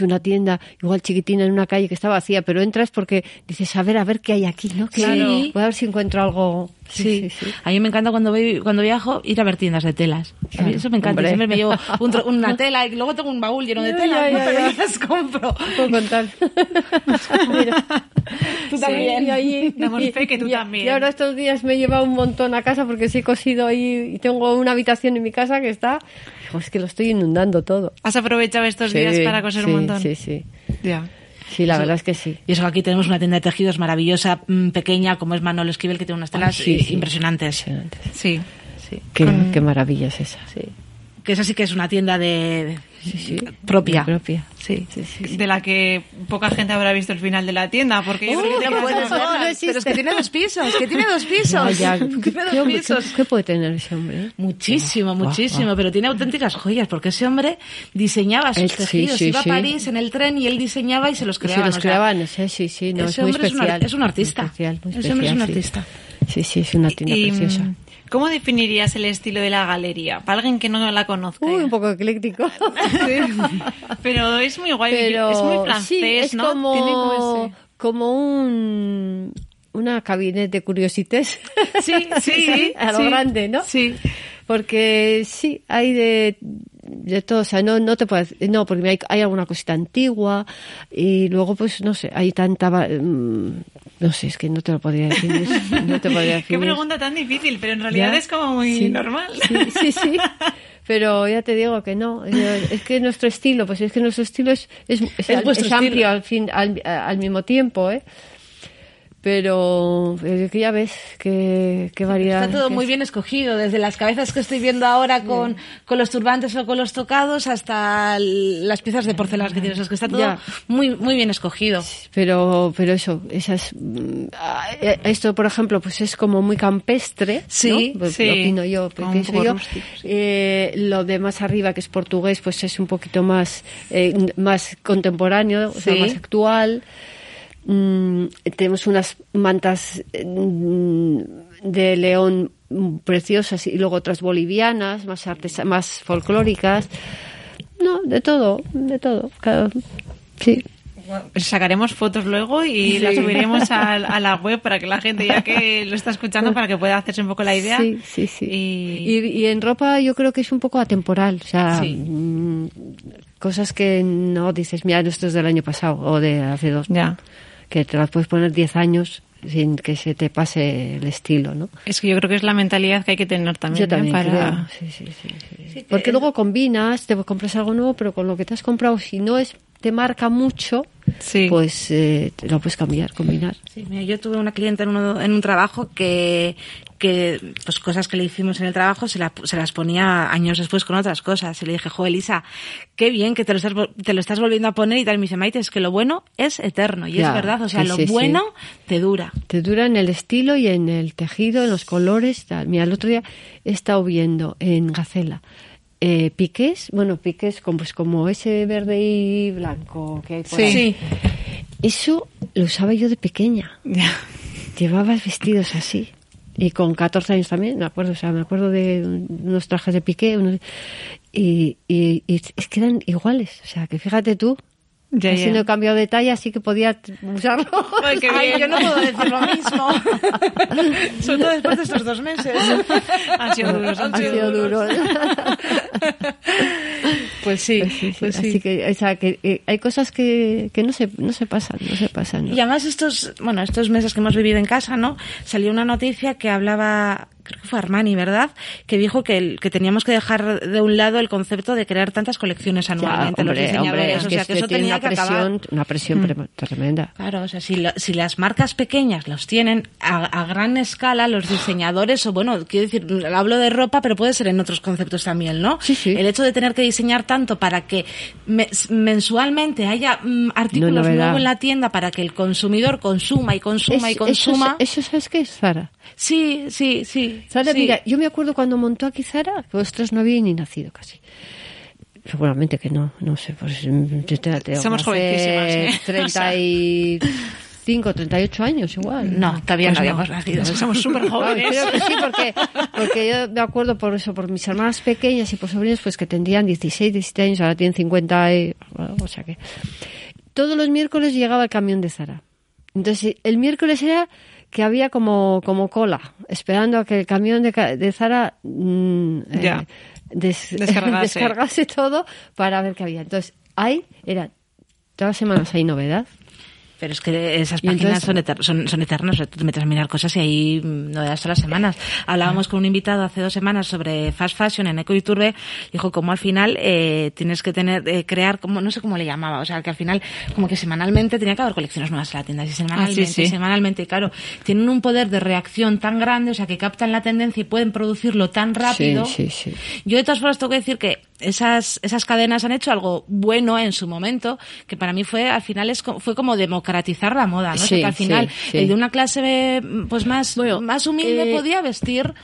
Es una tienda igual chiquitina en una calle que está vacía, pero entras porque dices, a ver, a ver qué hay aquí, ¿no? Claro. Voy a ver si encuentro algo. Sí, a mí me encanta cuando voy, cuando viajo ir a ver tiendas de telas. Claro, eso me encanta. hombre. Siempre me llevo un una tela y luego tengo un baúl lleno de telas, pero yo las compro. Puedo contar. Mira. Tú también. y ahí- Damos y- fe que tú y- también. Y ahora estos días me he llevado un montón a casa porque sí he cosido ahí y tengo una habitación en mi casa que está. Pues que lo estoy inundando todo. ¿Has aprovechado estos días Sí, para coser sí, un montón? Sí, sí. Ya. Sí, la verdad es que sí. Y eso que aquí tenemos una tienda de tejidos maravillosa, mm, pequeña, como es Manolo Esquivel, que tiene unas telas Ay, sí, sí. impresionantes. Sí. Sí. Qué, qué maravilla es esa. Sí. Que esa sí que es una tienda de, Sí, sí. propia. propia. Sí. Sí, sí, sí. De la que poca gente habrá visto el final de la tienda, porque yo creo que no puedes no pero es que tiene dos pisos, que tiene dos pisos. Ah, ya. ¿Qué, dos pisos. qué- qué puede tener ese hombre? Muchísimo, muchísimo, pero tiene auténticas joyas, porque ese hombre diseñaba sus tejidos, sí, iba sí. a París en el tren y él diseñaba y se los Y creaba. se los creaban, sí, sí, sí, no, es ese muy hombre especial. es un artista. Muy especial, muy Ese hombre es un artista. Sí, sí, es una tienda Y, preciosa. ¿Cómo definirías el estilo de la galería? Para alguien que no la conozca. Uy, un poco ecléctico. Pero es muy guay, Pero es muy francés, sí, es ¿no? como, Tiene como ese- como un una cabinet de curiosités. Sí, sí, a lo sí, grande, ¿no? sí. Porque sí, hay de, de todo, o sea, no, no te puedes, no, porque hay, hay alguna cosita antigua y luego pues no sé, hay tanta, mm, no sé, es que no te lo podría decir, no te podría decir. Qué pregunta tan difícil, pero en realidad Ya. es como muy Sí. normal. Sí, sí, sí. Pero ya te digo que no. Es que nuestro estilo, pues es que nuestro estilo es, es, es, Es al- vuestro es amplio al, fin, al, al mismo tiempo, ¿eh? Pero eh, que ya ves qué, qué variedad. Está todo muy bien escogido, desde las cabezas que estoy viendo ahora con, con los turbantes o con los tocados hasta las piezas de porcelana que tienes. Es que está todo Ya. muy, muy bien escogido. Pero, pero eso, esas, mm, esto por ejemplo, pues es como muy campestre, Sí, ¿no? Pues sí, lo opino yo, poco yo. rústico, sí. Eh, lo de más arriba, que es portugués, pues es un poquito más, eh, más contemporáneo, o sea, más actual. Mm, tenemos unas mantas mm, de león preciosas y luego otras bolivianas, más artesa- más folclóricas. No, de todo, de todo. Cada- sí. Sacaremos fotos luego y las subiremos a, a la web para que la gente, ya que lo está escuchando, para que pueda hacerse un poco la idea. Sí, sí, sí. Y, Y, y en ropa yo creo que es un poco atemporal, o sea, Sí. mm, cosas que no dices, mira, esto es del año pasado o de hace dos, ya. Que te las puedes poner 10 años sin que se te pase el estilo, ¿no? Es que yo creo que es la mentalidad que hay que tener también. Yo también ¿eh? para... creo. Sí, sí, sí, sí. Porque luego combinas, te compras algo nuevo, pero con lo que te has comprado, si no es te marca mucho, Sí. pues eh, lo puedes cambiar, combinar. Sí, mira, yo tuve una clienta en, uno- en un trabajo que, que pues cosas que le hicimos en el trabajo se, la- se las ponía años después con otras cosas. Y le dije, jo, Elisa, qué bien que te lo estás, te lo estás volviendo a poner y tal. Y me dice, Maite, es que lo bueno es eterno. Y Ya, es verdad, o sea, sí, lo sí, sí. bueno te dura. Te dura en el estilo y en el tejido, en los colores. Tal. Mira, el otro día he estado viendo en Gacela eh, piqués, bueno, piqués como, pues como ese verde y blanco que hay por ahí. Eso lo usaba yo de pequeña. Llevabas vestidos así. Y con 14 años también, me acuerdo, o sea, me acuerdo de unos trajes de piqué, unos- y, y, y es que eran iguales. O sea, que fíjate tú, Ya, así ya. no he cambiado de talla, así que podía usarlo. Ay, yo no puedo decir lo mismo. Sobre todo después de estos dos meses. Han sido duros, han ha sido sido duro. Pues sí, Pues sí, sí. pues sí. Así que, o sea, que eh, hay cosas que, que no se no se pasan, no se pasan. ¿no? Y además estos, bueno, estos meses que hemos vivido en casa, ¿no? Salió una noticia que hablaba, creo que fue Armani, ¿verdad? Que dijo que, el- que teníamos que dejar de un lado el concepto de crear tantas colecciones Ya, anualmente los hombre, diseñadores. hombre, es o que sea, es que que eso tiene tenía una que presión, acabar. una presión pre- tremenda. Claro, o sea, si, lo- si las marcas pequeñas los tienen a, a gran escala, los diseñadores, o bueno, quiero decir, hablo de ropa, pero puede ser en otros conceptos también, ¿no? Sí, sí. El hecho de tener que diseñar tanto para que me- mensualmente haya mm, artículos novedad. nuevos en la tienda para que el consumidor consuma y consuma y Es- consuma. Eso, eso, ¿sabes qué es, Zara? Sí, sí, sí. Zara, sí. mira, yo me acuerdo cuando montó aquí Zara, que vosotros no habíais ni nacido casi. Seguramente que no, no sé, pues mm, yo te, te- Somos jovencísimas, ¿eh? 35, 38 años igual. No, todavía Pues no no. habíamos nacido. Somos súper jóvenes. creo que sí, porque, porque yo me acuerdo por eso, por mis hermanas pequeñas y por sobrinos, pues que tendrían 16, 17 años, ahora tienen 50, y, o sea que... Todos los miércoles llegaba el camión de Zara. Entonces, el miércoles era que había como, como cola, esperando a que el camión de, de Zara mm, eh, Ya. des- Descargase. descargase todo para ver qué había. Entonces, ahí era, todas las semanas hay novedad. Pero es que esas páginas entonces- son, eter- son, son eternas. Te metes a mirar cosas y ahí mm, novedades todas las semanas. Hablábamos con un invitado hace dos semanas sobre fast fashion en Eco y Turbe. Dijo como al final eh, tienes que tener, eh, crear, como no sé cómo le llamaba. O sea, que al final como que semanalmente tenía que haber colecciones nuevas en la tienda. Y semanalmente, Ah, sí, sí. semanalmente. Y claro, tienen un poder de reacción tan grande, o sea, que captan la tendencia y pueden producirlo tan rápido. Sí, sí, sí. Yo de todas formas tengo que decir que esas, esas cadenas han hecho algo bueno en su momento, que para mí fue, al final es, fue como democratizar la moda, ¿no? Sí, al final, sí, sí. el de una clase pues más, Bueno, más humilde eh, podía vestir.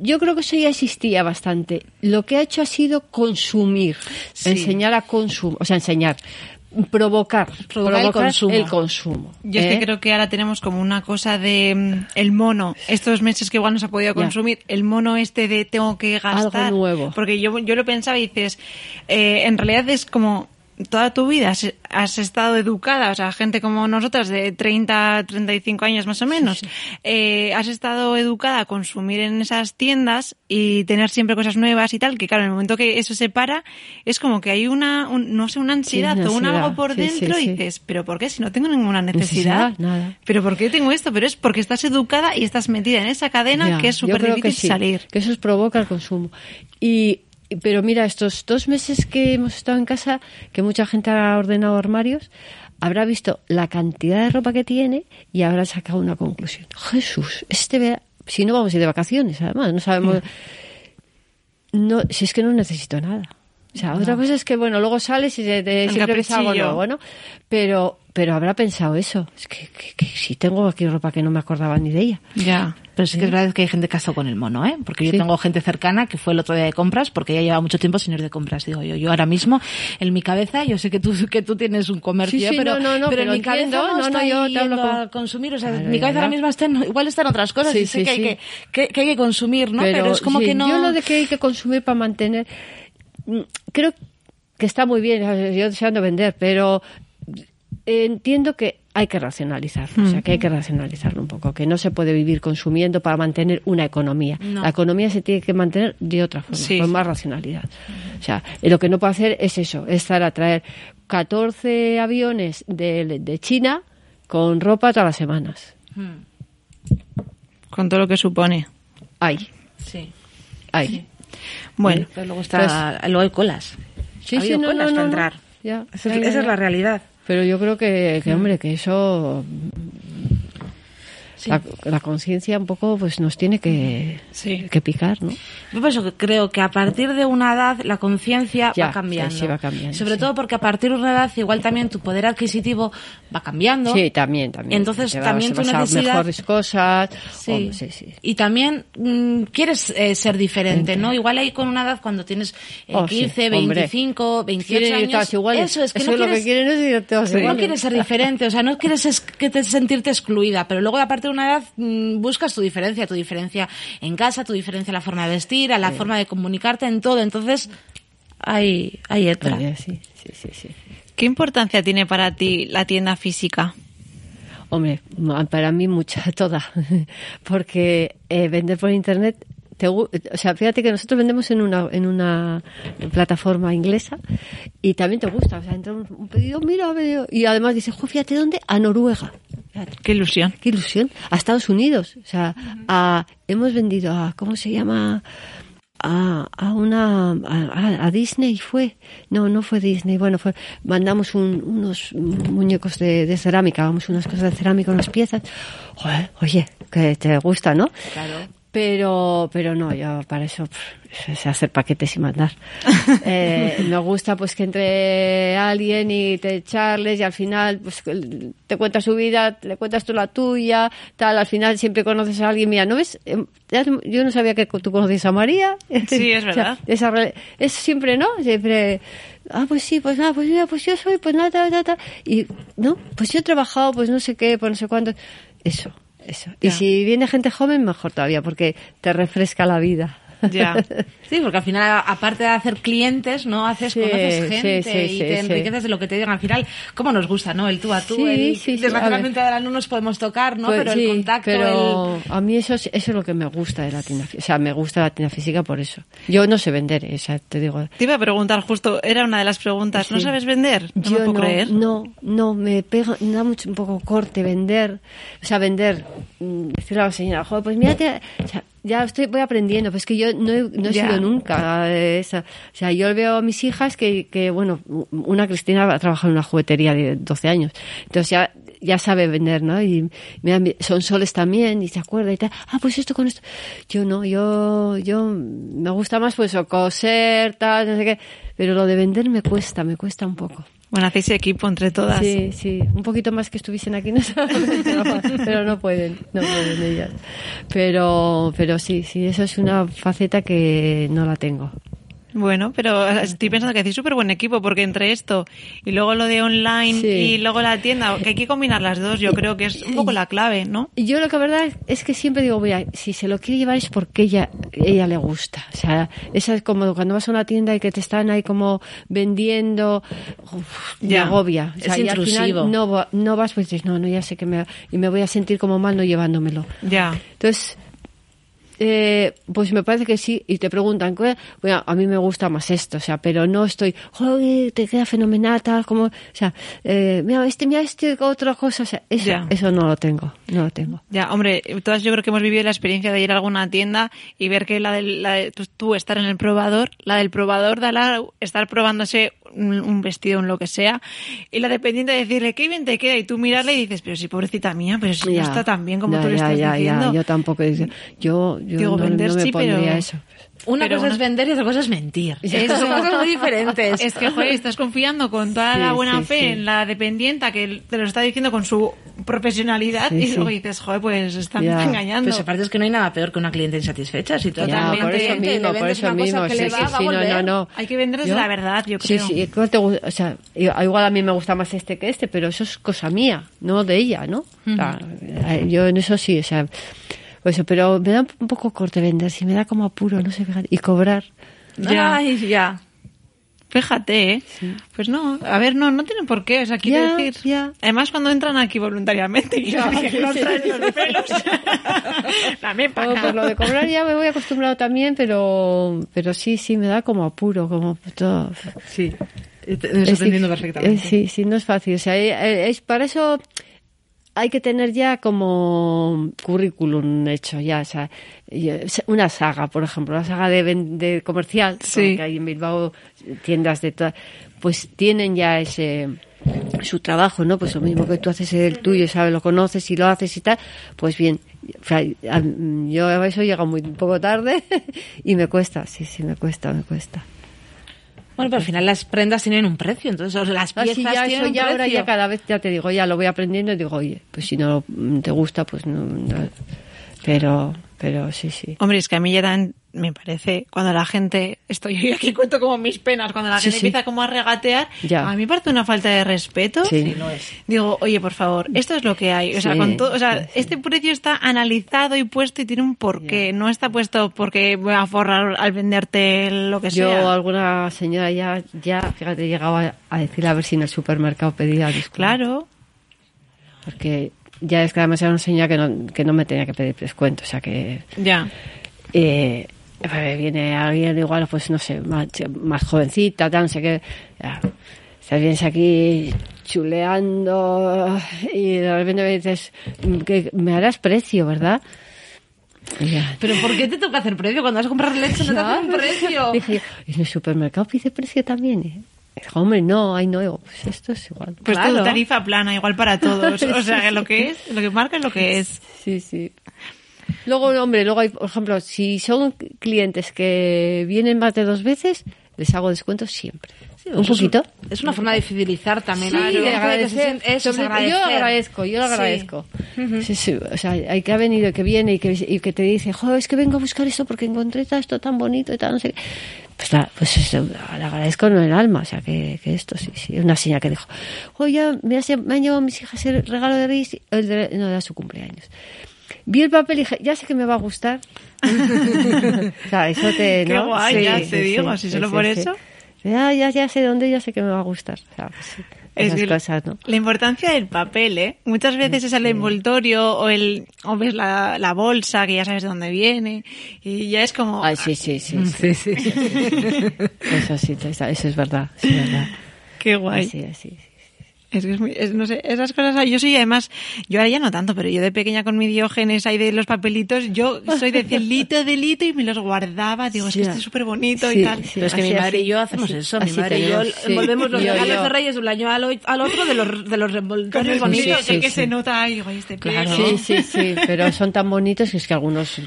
Yo creo que eso ya existía bastante. Lo que ha hecho ha sido consumir, Sí. enseñar a consumir, o sea, enseñar, provocar, Provocar el consumo. el consumo, Yo es ¿eh? que creo que ahora tenemos como una cosa de mm, el mono, estos meses que igual no se ha podido Ya. consumir, el mono este de tengo que gastar. Algo nuevo. Porque yo, yo lo pensaba y dices, eh, en realidad es como toda tu vida has, has estado educada, o sea, gente como nosotras de 30, 35 años más o menos, eh, has estado educada a consumir en esas tiendas y tener siempre cosas nuevas y tal, que claro, en el momento que eso se para, es como que hay una, un- no sé, una ansiedad una o un algo por dentro y dices, pero ¿por qué? Si no tengo ninguna necesidad. Necesidad, nada. ¿Pero por qué tengo esto? Pero es porque estás educada y estás metida en esa cadena Ya, que es súper difícil que salir. Que eso provoca el consumo. Y, pero mira, estos dos meses que hemos estado en casa, que mucha gente ha ordenado armarios, habrá visto la cantidad de ropa que tiene y habrá sacado una conclusión. Jesús, este verano, si no vamos a ir de vacaciones, además, no sabemos. No, si es que no necesito nada. O sea, otra cosa es que, bueno, luego sales y te, te siempre ves algo nuevo, ¿no? Pero, pero habrá pensado eso. Es que, que- que si tengo aquí ropa que no me acordaba ni de ella. Ya. Pero sí que es verdad que hay gente que ha estado con el mono, ¿eh? Porque yo Sí. tengo gente cercana que fue el otro día de compras, porque ella lleva mucho tiempo sin ir de compras. Digo yo, yo ahora mismo, en mi cabeza, yo sé que tú, que tú tienes un comercio, Sí, sí, pero, no, no, no, pero en pero mi cabeza entiendo, no, no, no, está yo ahí te hablo yendo con- a consumir. O sea, Claro, mi cabeza ya. ahora mismo está en, igual está en otras cosas Sí, y sé sí, que, hay que, que, que hay que consumir, ¿no? Pero, es como sí, que no... Yo lo de que hay que consumir para mantener. mm, Creo que está muy bien, yo deseando vender, pero entiendo que hay que racionalizarlo, o sea, que hay que racionalizarlo un poco, que no se puede vivir consumiendo para mantener una economía. No. La economía se tiene que mantener de otra forma, Sí. con más racionalidad. O sea, y lo que no puedo hacer es eso, es estar a traer 14 aviones de, de China con ropa todas las semanas. Con todo lo que supone. Hay, Sí. hay. Bueno, Pero luego está, luego hay colas. Sí, ha sí, no, colas no, para no, entrar. Ya, Esa, ya, es, ya, esa es ya. la realidad. Pero yo creo que, que hombre, que eso... Sí. La, la conciencia un poco pues nos tiene que, Sí. que picar, ¿no? Yo por eso que creo que a partir de una edad la conciencia va cambiando. sí, va cambiando, Sobre todo porque a partir de una edad igual también tu poder adquisitivo va cambiando. Sí, también, también. Entonces va- también tu necesidad... mejores cosas. Sí. Sí. Y también mm, quieres eh, ser diferente, ¿no? Igual ahí con una edad cuando tienes eh, Oh, sí, 15, hombre. 25, 28 Quieren ir años. Eso es que Eso no es lo quieres, que quieren es no quieres ser diferente, o sea, no quieres es- que te sentirte excluida, pero luego a partir de una edad mm, buscas tu diferencia, tu diferencia en casa, tu diferencia en la forma de vestir, a la forma de comunicarte, en todo. Entonces, sí, sí, sí, sí. ¿qué importancia tiene para ti la tienda física? Hombre, para mí mucha, toda. Porque eh, vender por internet, te o sea, fíjate que nosotros vendemos en una, en una plataforma inglesa y también te gusta. O sea, entra un, un pedido, mira, veo", y además dices, "Jo, fíjate dónde, a Noruega. Qué ilusión. qué ilusión. A Estados Unidos. O sea, a, hemos vendido a, ¿cómo se llama? A, a una a, a Disney fue no no fue Disney bueno fue mandamos un- unos muñecos de, de cerámica vamos unas cosas de cerámica unas piezas Joder, oye que te gusta no Claro. Pero pero no yo para eso sé hacer paquetes y mandar. Eh, me gusta pues que entre alguien y te charles y al final pues te cuentas su vida le cuentas tú la tuya tal al final siempre conoces a alguien. Mira no ves Em, yo no sabía que tú conocías a María. Sí, es O sea, verdad. esa re- es siempre no siempre ah pues sí pues nada pues mira pues yo soy pues nada tal, tal. y no pues yo he trabajado pues no sé qué pues no sé cuánto eso eso. Y si viene gente joven mejor todavía porque te refresca la vida Ya. Sí, porque al final, aparte de hacer clientes, ¿no? Haces, Sí, conoces gente sí, sí, y sí, te sí. enriqueces de lo que te digan. Al final, ¿cómo nos gusta, no? El tú a tú, Sí, el, sí, sí, desgraciadamente ahora no nos podemos tocar, ¿no? Pues pero sí, el contacto, pero el... a mí eso es, eso es lo que me gusta de la tienda física. O sea, me gusta la tienda física por eso. Yo no sé vender, eh, o sea, te digo. Te iba a preguntar justo, era una de las preguntas. ¿No sabes vender? No yo me puedo no, creer. no, no, me pega, me da mucho un poco corte vender, o sea, vender, mm, decirle a la señora, joder, pues mírate, o sea, ya estoy, voy aprendiendo, pues que yo no he, no he Ya. sido nunca esa. O sea, yo veo a mis hijas que, que, bueno, una Cristina ha trabajado en una juguetería de 12 años, entonces ya, ya sabe vender, ¿no? Y mi- son soles también, y se acuerda y tal, ah, pues esto con esto. Yo no, yo, yo me gusta más pues o coser, tal, no sé qué, pero lo de vender me cuesta, me cuesta un poco. Bueno, hacéis equipo entre todas. Sí, sí, un poquito más que estuviesen aquí, no pero no pueden, no pueden ellas. Pero, pero sí, sí, eso es una faceta que no la tengo. Bueno, pero estoy pensando que hacéis súper buen equipo porque entre esto y luego lo de online Sí. y luego la tienda, que hay que combinar las dos, yo creo que es un poco la clave, ¿no? Y yo lo que verdad es que siempre digo, mira, si se lo quiere llevar es porque ella, ella le gusta. O sea, esa es como cuando vas a una tienda y que te están ahí como vendiendo, uf, me Ya. agobia. O sea, Es y al intrusivo. final no, va- no vas, pues dices, no, no, ya sé que me, y me voy a sentir como mal no llevándomelo. Ya. Entonces, eh, pues me parece que sí, y te preguntan, a mí me gusta más esto, o sea, pero no estoy, joder, te queda fenomenal, tal, como, o sea, eh, mira, este, mira, este, otra cosa, o sea, eso, Ya. eso no lo tengo, no lo tengo. Ya, hombre, todas yo creo que hemos vivido la experiencia de ir a alguna tienda y ver que la del, la de- tú, tú estar en el probador, la del probador da la, estar probándose un, un vestido, un lo que sea, y la dependiente decirle, qué bien te queda, y tú mirarle y dices, pero si pobrecita mía, pero si no Ya, está tan bien como ya, tú le ya, estás ya, ya. diciendo. Yo tampoco. Yo, yo Digo, no, vender no me sí, pondría pero- eso. Una Pero cosa una- es vender y otra cosa es mentir. Eso. Son cosas muy diferentes. Es que, joder, estás confiando con toda Sí, la buena sí, fe sí. en la dependienta que te lo está diciendo con su profesionalidad Sí, y sí. luego dices, joder, pues están Ya. engañando. Pues aparte es que no hay nada peor que una cliente insatisfecha. Si tú Ya, totalmente por eso mismo, por eso mismo. Sí, sí, sí, no, no, no. Hay que venderles la verdad, yo Sí, creo. sí, ¿cómo te o sea, igual a mí me gusta más este que este, pero eso es cosa mía, no de ella, ¿no? O sea, eh, yo en eso sí, o sea, pues eso, pero me da un poco corte vender, si me da como apuro, no sé, fíjate, y cobrar. Ya. Ay, ya. Fíjate, ¿eh? Pues no, a ver, no, no tienen por qué, o sea, quiero decir. Además, cuando entran aquí voluntariamente, y no traen los pelos. También para Oh, acá. pues lo de cobrar ya me voy acostumbrado también, pero pero sí, sí, me da como apuro, como todo. Sí. Te Es perfectamente. eh, sí, sí, no es fácil. O sea, eh, eh, es, para eso hay que tener ya como currículum hecho ya, o sea, eh, una saga, por ejemplo, una saga de, comercial, Sí. porque hay en Bilbao tiendas de todas, pues tienen ya ese su trabajo, ¿no? Pues lo mismo que tú haces el tuyo, ¿sabes? Lo conoces y lo haces y tal, pues bien, yo a eso llego muy poco tarde y me cuesta, sí, sí, me cuesta, me cuesta. Bueno, pero al final las prendas tienen un precio, entonces las Ah, piezas sí, ya, tienen eso un ya ahora precio. ya cada vez, ya te digo, ya lo voy aprendiendo y digo, oye, pues si no te gusta, pues no, no. Pero, pero sí, sí. Hombre, es que a mí ya dan- me parece, cuando la gente, estoy yo aquí cuento como mis penas, cuando la Sí, gente sí. empieza como a regatear, Ya. a mí me parece una falta de respeto. Sí. Digo, oye, por favor, esto es lo que hay. O sea, Sí, con todo, o sea, sí. este precio está analizado y puesto y tiene un porqué. No está puesto porque voy a forrar al venderte lo que Yo, sea. alguna señora ya, ya, fíjate, llegaba a decir a ver si en el supermercado pedía descuento. Claro. Porque ya es que además era una señora que no, que no me tenía que pedir descuento, o sea que Ya. eh, viene alguien igual, pues no sé, más, más jovencita, tal, no sé qué. Ya. Sea, vienes aquí chuleando y de repente me dices que me harás precio, ¿verdad? Ya. Pero ¿por qué te toca hacer precio? Cuando vas a comprar leche no te hacen precio. Dije ¿en el supermercado pide precio también? eh?". Hombre, no, ahí no. Digo, pues esto es igual. Pues Claro. tarifa plana, igual para todos. O sea, que lo que es, lo que marca es lo que es. Sí, sí. Luego, hombre, luego hay, por ejemplo, si son clientes que vienen más de dos veces, les hago descuentos siempre. Sí, un poquito. Es una forma de fidelizar también. Sí, de agradecer. eso es Sobre- agradecer. Yo agradezco, yo lo agradezco. Sí, O sea, hay que ha venido, que viene y que, y que te dice, jo, es que vengo a buscar esto porque encontré esto tan bonito y tal, no sé qué. Pues, la- pues eso, le agradezco en el alma, o sea, que, que esto sí, sí. Una señora que dijo, oye, me, me han llevado mis hijas el regalo de Reyes, el de, no, era su cumpleaños. Vi el papel y dije, ya sé que me va a gustar. o sea, eso te, Qué ¿no? guay, ya te digo, si solo por eso. Ya, ya, ya sé dónde, ya sé que me va a gustar. O sea, pues sí, Es que cosas, ¿no? La importancia del papel, ¿eh? Muchas veces es el envoltorio o el o ves la, la bolsa que ya sabes de dónde viene y ya es como Ay, sí, sí, sí. sí, Eso sí, eso es verdad. Sí, verdad. qué guay. Así, así. Es que es muy, es- no sé, esas cosas, yo soy además, yo ahora ya no tanto, pero yo de pequeña con mi diógenes ahí de los papelitos, yo soy de cielito, de lito y me los guardaba, digo, es que Sí. este es súper bonito Sí, y tal. sí. Pero es que Así, mi madre así, y yo hacemos así, eso. Mi así madre y yo sí. envolvemos los Yo- regalos yo- de Reyes de un año al, al otro de los, de los el bonitos. bonito, sí, que, que sí. se nota ahí, digo, "Ay, este Claro. pelo". Sí, sí, sí, pero son tan bonitos que es que algunos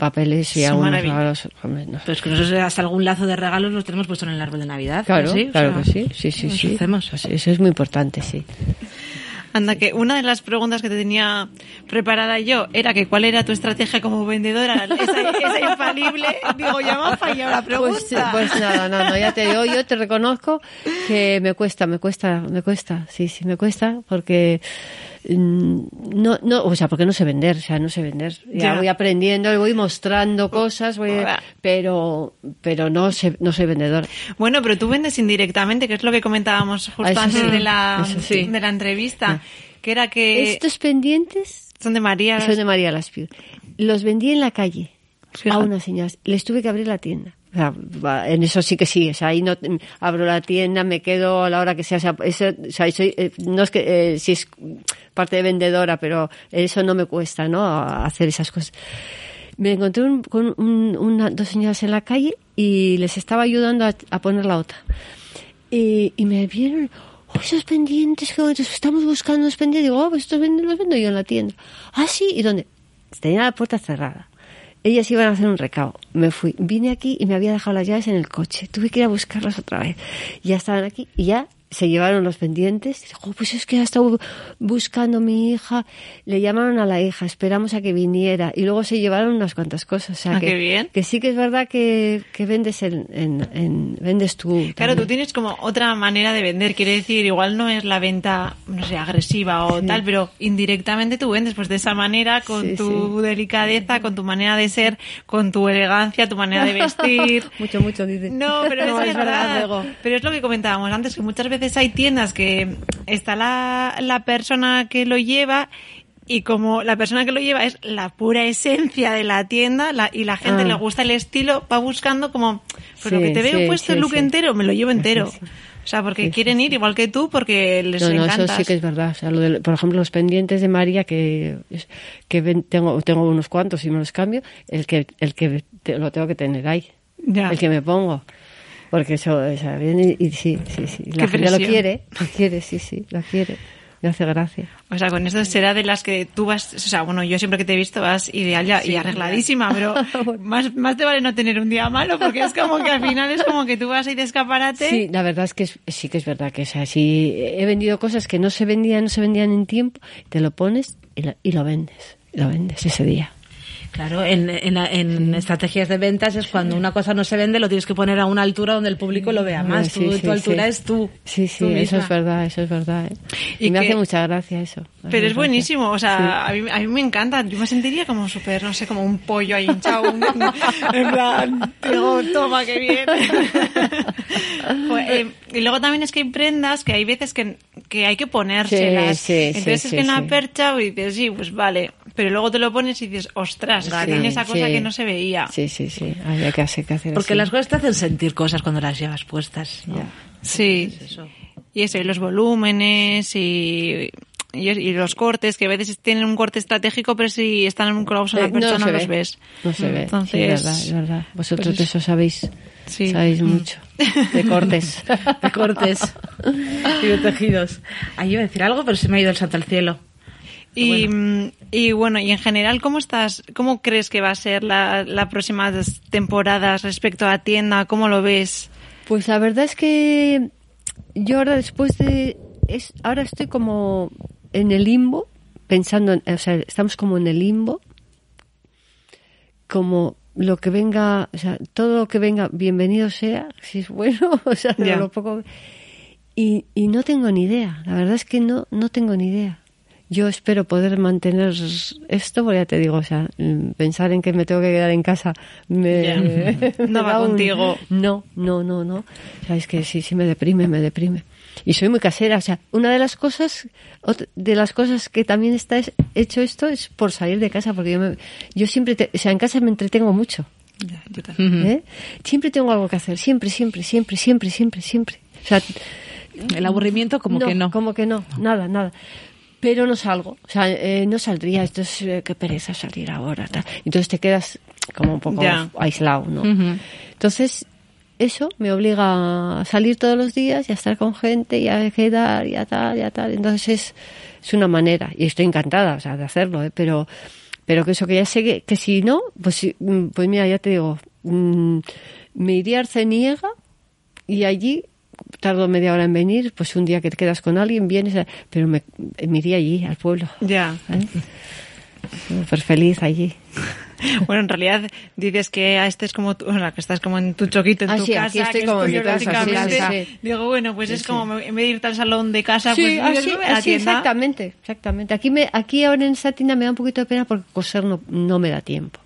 papeles y maravillosos. regalos. Pero es que nosotros hasta algún lazo de regalos los tenemos puesto en el árbol de Navidad. Claro, ¿sí? O claro sea, que sí, sí, sí, hacemos. Eso, eso es muy importante, sí. Anda, que una de las preguntas que te tenía preparada yo era que cuál era tu estrategia como vendedora, esa, esa infalible. Digo, ya me ha fallado la pregunta. Pues, pues nada, no, no, ya te digo, yo te reconozco que me cuesta, me cuesta, me cuesta, sí, sí, me cuesta, porque no, no, o sea, porque no sé vender, o sea, no sé vender. Ya, Ya. voy aprendiendo, voy mostrando cosas, voy, pero, pero no sé, no soy vendedor. Bueno, pero tú vendes indirectamente, que es lo que comentábamos justo Ah, eso antes sí, de, la, sí. de la entrevista, que era que Estos pendientes son de María. son de María Laspiu. Los vendí en la calle Fíjate. a unas señoras. Les tuve que abrir la tienda. En eso sí que sí, o sea, ahí no abro la tienda, me quedo a la hora que sea, o sea, eso, o sea, soy, eh, no es que eh, si es parte de vendedora, pero eso no me cuesta, ¿no? Hacer esas cosas. Me encontré un- con un- una, dos señoras en la calle y les estaba ayudando a, a poner la otra. Y, y me vieron, oh, esos pendientes que estamos buscando los pendientes. Digo, oh, pues estos pendientes los vendo yo en la tienda. Ah, sí, ¿y dónde? Tenía la puerta cerrada. Ellas iban a hacer un recao. Me fui, vine aquí y me había dejado las llaves en el coche. Tuve que ir a buscarlas otra vez. Ya estaban aquí y ya se llevaron los pendientes. Dijo, pues es que ha estado buscando mi hija. Le llamaron a la hija, esperamos a que viniera. Y luego se llevaron unas cuantas cosas. O sea, Ah, que, qué bien. que sí que es verdad que, que vendes en, en, en- vendes tú. Claro, tú tienes como otra manera de vender, quiere decir, igual no es la venta, no sé, agresiva o tal, pero indirectamente tú vendes pues de esa manera, con Sí, tu delicadeza, con tu manera de ser, con tu elegancia, tu manera de vestir. mucho, mucho, dice. No, pero No, es, es verdad. Pero es lo que comentábamos antes, que muchas veces hay tiendas que está la, la persona que lo lleva y como la persona que lo lleva es la pura esencia de la tienda la- y la gente Ah. le gusta el estilo, va buscando como, pues lo Sí, que te veo sí, puesto sí, el look entero, me lo llevo entero. O sea, porque quieren ir igual que tú porque les No, no, encanta. eso sí que es verdad. O sea, lo de- por ejemplo, los pendientes de María, que, que ven- tengo, tengo unos cuantos y me los cambio, el que, el que te- lo tengo que tener ahí. Ya. El que me pongo. Porque eso, viene y, y sí, sí, sí. La Qué gente lo quiere, lo quiere, sí, sí, lo quiere. Me hace gracia. O sea, con esto será de las que tú vas, o sea, bueno, yo siempre que te he visto vas ideal ya- y arregladísima, pero más, más te vale no tener un día malo porque es como que al final es como que tú vas ahí de escaparate. Sí, la verdad es que es- sí que es verdad que o sea, si he vendido cosas que no se vendían, no se vendían en tiempo, te lo pones y lo, y lo vendes, lo vendes ese día. Claro, en, en, en estrategias de ventas es cuando una cosa no se vende, lo tienes que poner a una altura donde el público lo vea más. Sí, tu, sí, tu altura sí. es tú. Sí, sí, tú eso es verdad, eso es verdad. ¿eh? Y, Y me que- hace mucha gracia eso. Pero es buenísimo, o sea, Sí. a, mí, a mí me encanta. Yo me sentiría como súper, no sé, como un pollo ahí hinchado. un- en plan, digo, toma, que bien. Pues, eh, y luego también es que hay prendas que hay veces que, que hay que ponérselas. Sí, sí, Entonces sí, es sí, que en la percha pues, dices, sí, pues vale. Pero luego te lo pones y dices, ostras, que Sí, tiene esa cosa sí. que no se veía. Sí, sí, sí, había que hacer, que hacer Porque así. las cosas te hacen sentir cosas cuando las llevas puestas. ¿no? Ya. Sí. Eso. Y eso, y los volúmenes y, y, los cortes, que a veces tienen un corte estratégico, pero si están en la Eh, persona no, se los ve. ves. No se ve. Entonces, sí, es verdad, es verdad. Vosotros pues de es- eso sabéis. Sí. Sabéis mucho. De cortes. De cortes y de tejidos. Ahí iba a decir algo, pero se me ha ido el santo al cielo. Y, mm, y bueno, y en general, ¿cómo estás? ¿Cómo crees que va a ser la, la próxima temporadas respecto a tienda? ¿Cómo lo ves? Pues la verdad es que yo ahora después de... Es, ahora estoy como en el limbo, pensando, en, o sea, estamos como en el limbo, como lo que venga, o sea, todo lo que venga, bienvenido sea, si es bueno, o sea, Ya. lo poco... Y, y no tengo ni idea, la verdad es que no, no tengo ni idea. Yo espero poder mantener esto, porque ya te digo, o sea, pensar en que me tengo que quedar en casa me, me No va un- contigo. No, no, no, no. O sea, es que sí, sí me deprime, me deprime. Y soy muy casera, o sea, una de las cosas, de las cosas que también está es- hecho esto es por salir de casa, porque yo, me- yo siempre, te- o sea, en casa me entretengo mucho. ¿eh? Siempre tengo algo que hacer, siempre, siempre, siempre, siempre, siempre, siempre. O sea, El aburrimiento como que no. Como que no, nada, nada. Pero no salgo, o sea, eh, no saldría, esto es eh, qué pereza salir ahora, tal. Entonces te quedas como un poco Ya. aislado, ¿no? Entonces, eso me obliga a salir todos los días y a estar con gente y a quedar y a tal y a tal. Entonces es, es una manera, y estoy encantada, o sea, de hacerlo, ¿eh? pero, pero que eso que ya sé que, que si no, pues, mm, pues mira, ya te digo, mm, me iría a Arceniega y allí tardo media hora en venir, pues un día que te quedas con alguien, vienes, pero me, me iría allí, al pueblo. Ya. ¿eh? Súper feliz allí. Bueno, en realidad dices que a este es como tú, o sea, que estás como en tu choquito en Ah, tu sí, casa. aquí estoy que como en mi casa, sí, sí. Digo, bueno, pues es como en vez de irte al salón de casa, Sí, pues dices, así, "Me voy a la tienda". exactamente, exactamente. Aquí me, aquí ahora en esta tienda me da un poquito de pena porque coser no, no me da tiempo.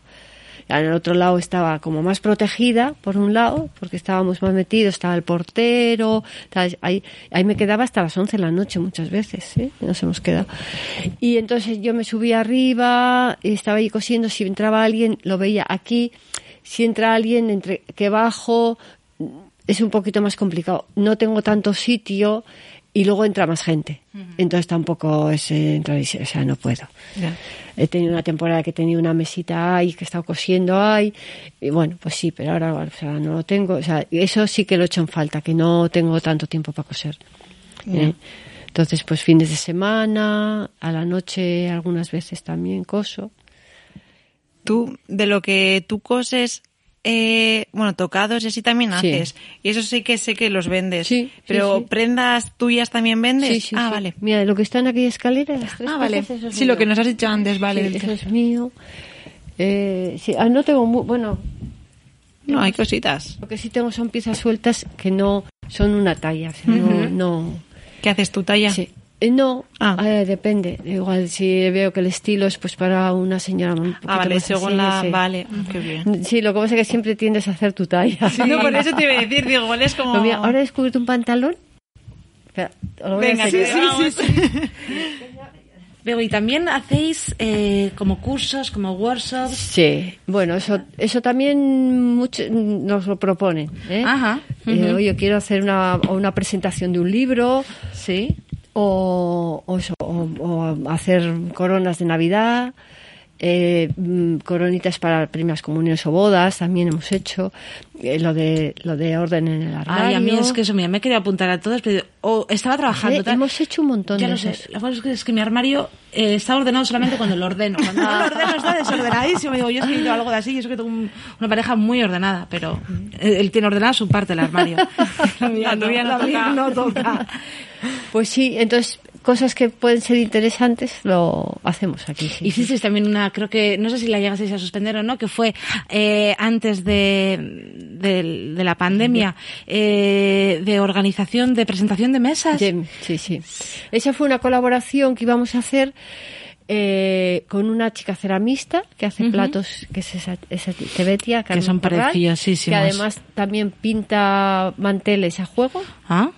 En el otro lado estaba como más protegida, por un lado, porque estábamos más metidos, estaba el portero, estaba- ahí, ahí me quedaba hasta las 11 de la noche muchas veces, ¿eh? nos hemos quedado. Y entonces yo me subía arriba, y estaba ahí cosiendo, si entraba alguien lo veía aquí, si entra alguien entre que bajo, es un poquito más complicado. No tengo tanto sitio y luego entra más gente. Entonces tampoco es eh, entrar y, o sea, no puedo. Ya. He tenido una temporada que he tenido una mesita ahí, que he estado cosiendo ahí, y bueno, pues sí, pero ahora o sea, no lo tengo. O sea, eso sí que lo he hecho en falta, que no tengo tanto tiempo para coser. ¿eh? Entonces, pues fines de semana, a la noche algunas veces también coso. Tú, de lo que tú coses, eh, bueno, tocados y así también Sí. haces. Y eso sí que sé que los vendes. Sí, Pero sí. prendas tuyas también vendes. Sí, sí, ah, vale. Mira, lo que está en aquella escalera, las tres Ah, vale. cosas, eso es Sí, lo que nos has dicho antes, vale. Eso es mío. Eh, sí, ah, no tengo mu- bueno, No, hay cositas. lo que sí tengo son piezas sueltas que no son una talla, o sea, no, no, ¿Qué haces tu talla? sí. Eh, no, Ah. eh, depende. Igual si veo que el estilo es pues para una señora un Ah, vale, más según así, la... sí. Vale, mm, qué bien. Sí, lo que pasa es que siempre tiendes a hacer tu talla. No, por eso te iba a decir, digo, es como... Pero mira, ahora he descubierto un pantalón. Espera, lo voy a Venga, sí, enseñar. sí, sí, sí. Veo, y también hacéis eh, como cursos, como workshops. Sí, bueno, eso, eso también mucho, nos lo proponen. ¿eh? Ajá. Eh, ujú. oye, quiero hacer una, una presentación de un libro Sí. O, o, o hacer coronas de Navidad, eh, mm, coronitas para primeras comuniones o bodas, también hemos hecho eh, lo de lo de orden en el armario. Ay, a mí es que eso, mira, me quería apuntar a todos, pero o estaba trabajando. Eh, tal. hemos hecho un montón Ya de lo sé. Lo que pasa es que, es que mi armario eh, está ordenado solamente cuando lo ordeno. Cuando no lo ordeno está desordenadísimo. Digo, yo he escrito algo de así y eso que tengo un- una pareja muy ordenada, pero él, tiene ordenada su parte del armario. La mía no toca. no toca. Pues sí, entonces cosas que pueden ser interesantes lo hacemos aquí. sí. Hicisteis también una, creo que, no sé si la llegasteis a suspender o no, que fue eh, antes de, de, de la pandemia, eh, de organización, de presentación de mesas. Sí, sí, sí. Esa fue una colaboración que íbamos a hacer eh, con una chica ceramista que hace platos, que es esa, esa Tebetia, Que son Corral, preciosísimos. Que además también pinta manteles a juego. ¿Ah?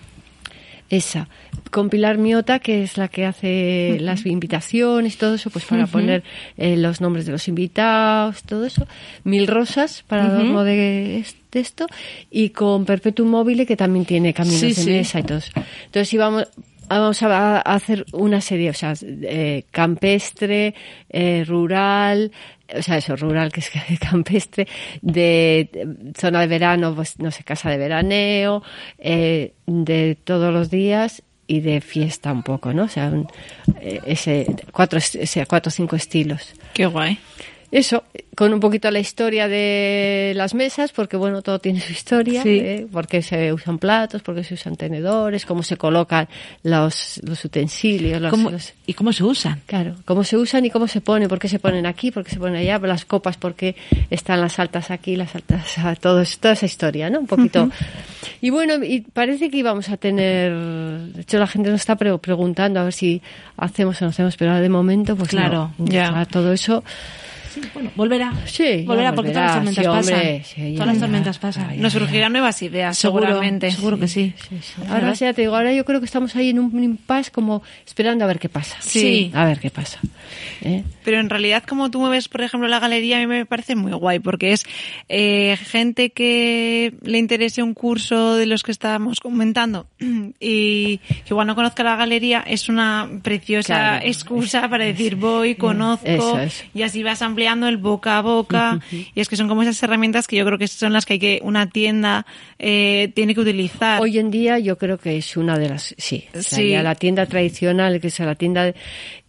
Esa. Con Pilar Miota, que es la que hace las invitaciones y todo eso, pues para poner eh, los nombres de los invitados, todo eso. Mil rosas para adorno de, es- de esto. Y con Perpetuum Mobile, que también tiene caminos Sí, de sí. y todo eso. Entonces íbamos, vamos a, hacer una serie, o sea, eh, campestre, eh, rural, o sea, eso, rural, que es campestre, de, zona de verano, pues no sé, casa de veraneo, eh, de todos los días y de fiesta un poco, ¿no? O sea, un- eh, ese, cuatro, ese, cuatro o cinco estilos. Qué guay. Eso, con un poquito la historia de las mesas, porque bueno, todo tiene su historia, Sí. ¿eh? porque se usan platos, porque se usan tenedores, cómo se colocan los, los utensilios, los, ¿Cómo- los- ¿Y cómo se usan? Claro, cómo se usan y cómo se ponen, por qué se ponen aquí, por qué se ponen allá, las copas, por qué están las altas aquí, las altas, a todo, toda esa historia, ¿no? Un poquito. Y bueno, y parece que íbamos a tener, de hecho la gente nos está pre- preguntando a ver si hacemos o no hacemos, pero ahora de momento, pues Claro, no. ya. Todo eso, Bueno, volverá. Sí, volverá porque todas las tormentas Sí, pasan. sí, todas las tormentas pasan. Ay, Nos surgirán nuevas ideas, Seguro, seguramente. seguro que sí. ahora ya te digo, ahora yo creo que estamos ahí en un impasse como esperando a ver qué pasa. Sí. A ver qué pasa. ¿eh? Pero en realidad, como tú mueves, por ejemplo, la galería, a mí me parece muy guay, porque es eh, gente que le interese un curso de los que estábamos comentando y que igual no conozca la galería, es una preciosa Claro. excusa para decir voy, conozco, Eso y así vas ampliando el boca a boca. Y es que son como esas herramientas que yo creo que son las que hay que una tienda eh, tiene que utilizar. Hoy en día yo creo que es una de las, sí, o sea, Sí. ya la tienda tradicional, que es la tienda,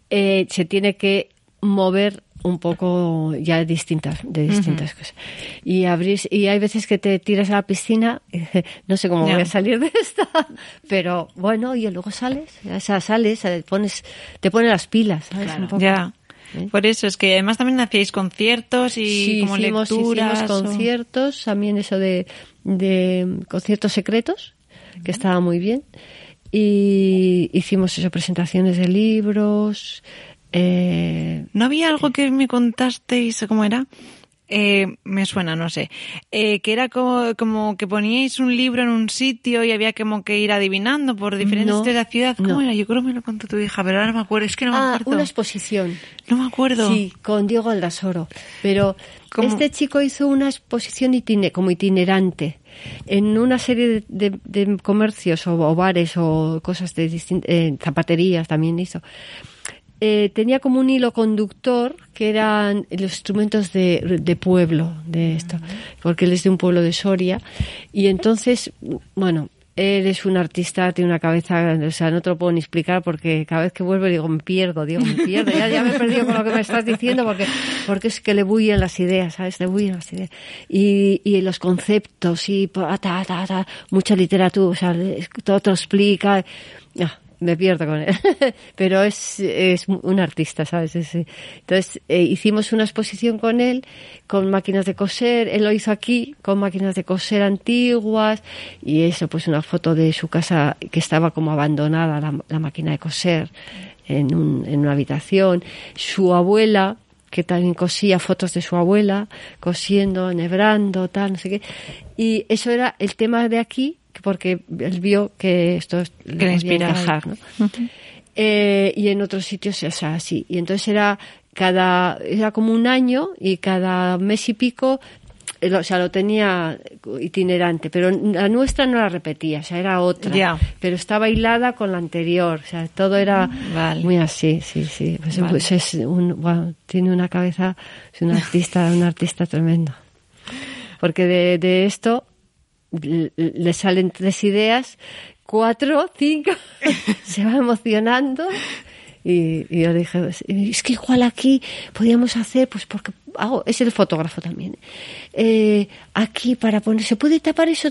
eh, se tiene que mover un poco ya distintas de distintas cosas y abrir y hay veces que te tiras a la piscina no sé cómo voy a salir de esta pero bueno y luego sales o sea, sales te pones te pones las pilas ¿sabes? Un poco. Ya. ¿Eh? Por eso es que además también hacíais conciertos y Sí, como hicimos, lecturas. hicimos o- conciertos, también eso de, de conciertos secretos, que estaba muy bien. Y hicimos eso, presentaciones de libros. Eh, ¿No había algo que me contasteis, cómo era? Eh, me suena, no sé. Eh, que era como, como que poníais un libro en un sitio y había como que ir adivinando por diferentes No, de la ciudad. ¿Cómo no. era? Yo creo que me lo contó tu hija, pero ahora no me acuerdo. Es que no me Ah, acuerdo. una exposición. No me acuerdo. Sí, con Diego Aldasoro. Pero ¿Cómo? este chico hizo una exposición itine- como itinerante en una serie de, de- de comercios o, o bares o cosas de distintas, zapaterías también hizo. Eh, tenía como un hilo conductor que eran los instrumentos de, de pueblo, de esto, porque él es de un pueblo de Soria. Y entonces, bueno, él es un artista, tiene una cabeza, o sea, no te lo puedo ni explicar porque cada vez que vuelvo digo, me pierdo, digo, me pierdo, ya, ya me he perdido con lo que me estás diciendo porque, porque es que le bullen las ideas, ¿sabes? Le bullen las ideas. Y, y los conceptos y ta, ta, ta, mucha literatura, o sea, todo te lo explica. Ah, me pierdo con él. Pero es, es un artista, ¿sabes? Es, eh, entonces, eh, hicimos una exposición con él, con máquinas de coser. Él lo hizo aquí, con máquinas de coser antiguas. Y eso, pues una foto de su casa que estaba como abandonada, la, máquina de coser, en, un, en una habitación. Su abuela, que también cosía fotos de su abuela, cosiendo, enhebrando, tal, no sé qué. Y eso era el tema de aquí, porque él vio que esto es- le encajar, ¿no? Eh, y en otros sitios o sea así. Y entonces era cada, era como un año y cada mes y pico, eh, o sea, lo tenía itinerante, pero la nuestra no la repetía, o sea, era otra. Pero estaba hilada con la anterior, o sea, todo era Vale. muy así, sí, sí. Pues, Vale. pues es un, wow, tiene una cabeza, es un artista, un artista tremendo. Porque de, de esto le le salen tres ideas, cuatro, cinco, se va emocionando. Y, y yo dije, "Pues, es que igual aquí podríamos hacer, pues porque hago, es el fotógrafo también. Eh, aquí para poner, ¿se puede tapar eso?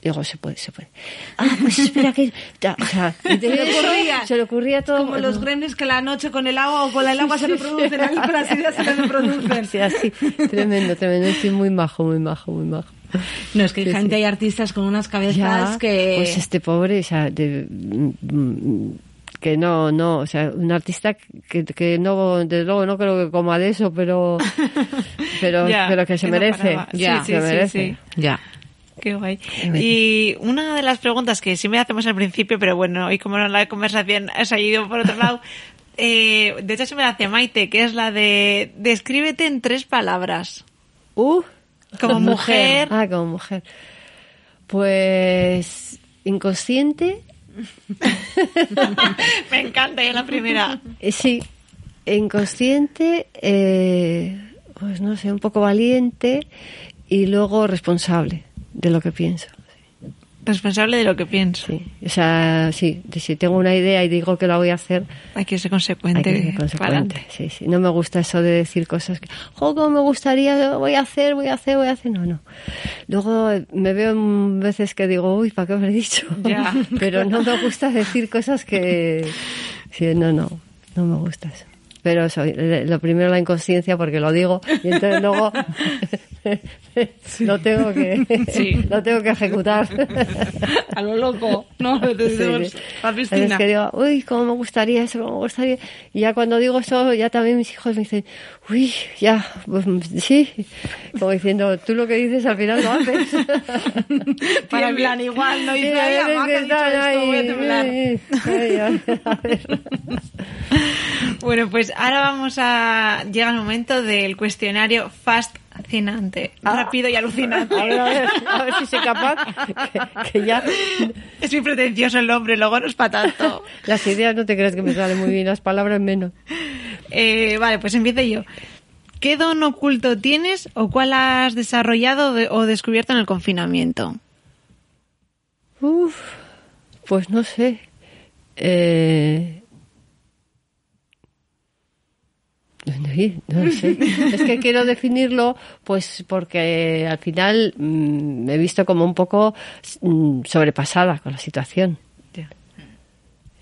Digo, se puede, se puede. Ah, pues espera que... o sea, de le eso ocurría. se le ocurría todo. Como los grenes que la noche con el agua o con el agua se reproducen, ahí con las ideas se reproducen. Sí, así, tremendo, tremendo. Estoy muy majo, muy majo, muy majo. No, es que hay Sí, gente, sí. hay artistas con unas cabezas Ya, que... Pues este pobre, o sea, de- mm, que no, no, o sea, un artista que, que no, desde luego no creo que coma de eso, pero, pero, Ya, pero que se que no merece. Sí, ya, sí, se sí, merece. sí. Ya. Qué guay. Y una de las preguntas que siempre hacemos al principio, pero bueno, hoy como la conversación ha salido por otro lado, eh, de hecho se me la hace Maite, que es la de descríbete en tres palabras. Uh, Como mujer. Ah, como mujer. Pues inconsciente, me encanta, ya la primera. eh, sí, inconsciente, eh, pues no sé, un poco valiente y luego responsable de lo que pienso. Responsable de lo que pienso. Sí, o sea, sí, si tengo una idea y digo que la voy a hacer, Hay que ser hay consecuente. que ser consecuente. Sí, sí. No me gusta eso de decir cosas que, jo, como me gustaría, voy a hacer, voy a hacer, voy a hacer. No, no. Luego me veo veces que digo, uy, ¿para qué me he dicho? Ya. Pero no me gusta decir cosas que, sí, no, no, no me gusta eso. Pero eso, lo primero la inconsciencia porque lo digo y entonces luego lo tengo que Sí. lo tengo que ejecutar. A lo loco, ¿no? Sí, sí. A veces piscina. que digo, uy, cómo me gustaría eso, cómo me gustaría. Y ya cuando digo eso, ya también mis hijos me dicen, uy, ya, pues, sí. Como diciendo, tú lo que dices al final lo haces. Para en plan, igual no dice, Sí. Bueno, pues ahora vamos a... Llega el momento del cuestionario fascinante. Rápido y alucinante. A ver, a ver, a ver si soy capaz, que, que ya Es muy pretencioso el nombre, luego no es para tanto. las ideas no te crees que me salen muy bien, las palabras menos. Eh, vale, pues empiezo yo. ¿Qué don oculto tienes o cuál has desarrollado de- o descubierto en el confinamiento? Uf, pues no sé. Eh... No, sé. Es que quiero definirlo, pues porque al final mm, me he visto como un poco mm, sobrepasada con la situación.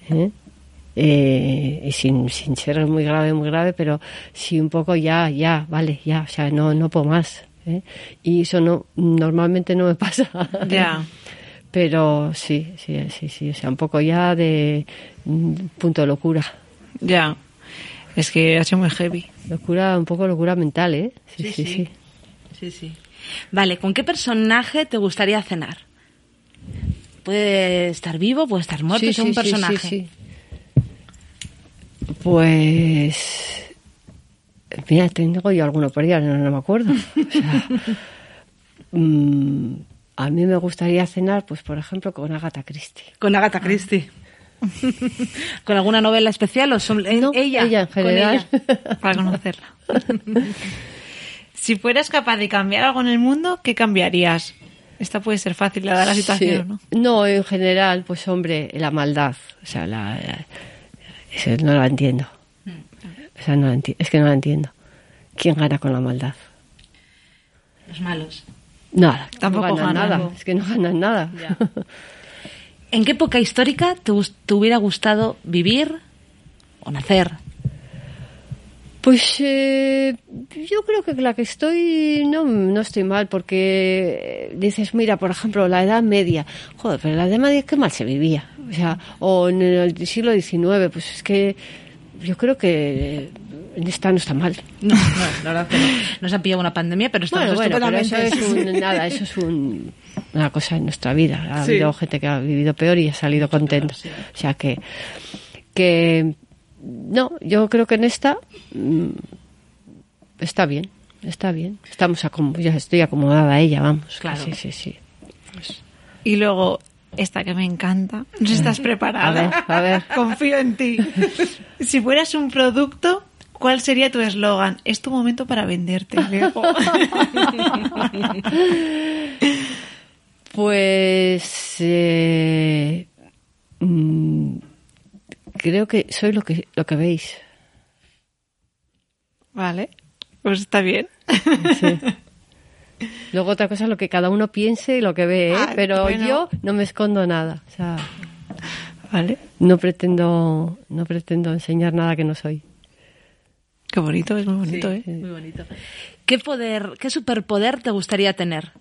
¿Eh? Eh, y sin, sin ser muy grave, muy grave, pero sí un poco ya, ya, vale, ya, o sea, no, no puedo más. ¿eh? Y eso no, normalmente no me pasa. Ya. Pero sí, sí, sí, sí, o sea, un poco ya de mm, punto de locura. Ya. Es que ha sido muy heavy. Locura, un poco locura mental, ¿eh? Sí, sí, sí. Sí, sí. Vale, ¿con qué personaje te gustaría cenar? Puede estar vivo, puede estar muerto, Sí, es un personaje. sí, sí. Pues. Mira, tengo yo alguno por ahí, ahora no, no me acuerdo. O sea, mm, a mí me gustaría cenar, pues por ejemplo, con Agatha Christie. Con Agatha Christie. ¿Con alguna novela especial o son No, ella? ella en con general. ella. para conocerla. si fueras capaz de cambiar algo en el mundo, ¿qué cambiarías? Esta puede ser fácil, dada la situación, Sí. ¿no? en general, pues hombre, la maldad. O sea, la, la- eso no la entiendo. O sea, no la enti- es que no la entiendo. ¿Quién gana con la maldad? Los malos. Nada. Tampoco no ganan ganan, nada. ¿no? Es que no ganan nada. Ya. ¿En qué época histórica te, te hubiera gustado vivir o nacer? Pues eh, yo creo que la que estoy no, no estoy mal porque eh, dices, mira, por ejemplo, la Edad Media. Joder, pero la Edad Media qué mal se vivía. O sea, o en el siglo XIX, pues es que yo creo que esta no está mal. No, no, la verdad que no. Nos ha pillado una pandemia, pero estamos Bueno, bueno, pero eso es un, nada, eso es un- una cosa en nuestra vida. Ha Sí. habido gente que ha vivido peor y ha salido contenta. O sea que, que no, yo creo que en esta mm, está bien, está bien. Estamos ya estoy acomodada a ella, vamos. Claro. Sí, sí, sí. Y luego, esta que me encanta. No si estás preparada. A ver, a ver. Confío en ti. Si fueras un producto, ¿cuál sería tu eslogan? Es tu momento para venderte. Pues eh, mm, creo que soy lo que lo que veis. vale, pues está bien. Sí. Luego otra cosa es lo que cada uno piense y lo que ve, ¿eh? Ah, pero bueno. yo no me escondo nada. O sea, Vale. no pretendo, no pretendo enseñar nada que no soy. Qué bonito, es muy bonito, ¿eh? Muy bonito. ¿Qué poder, qué superpoder te gustaría tener?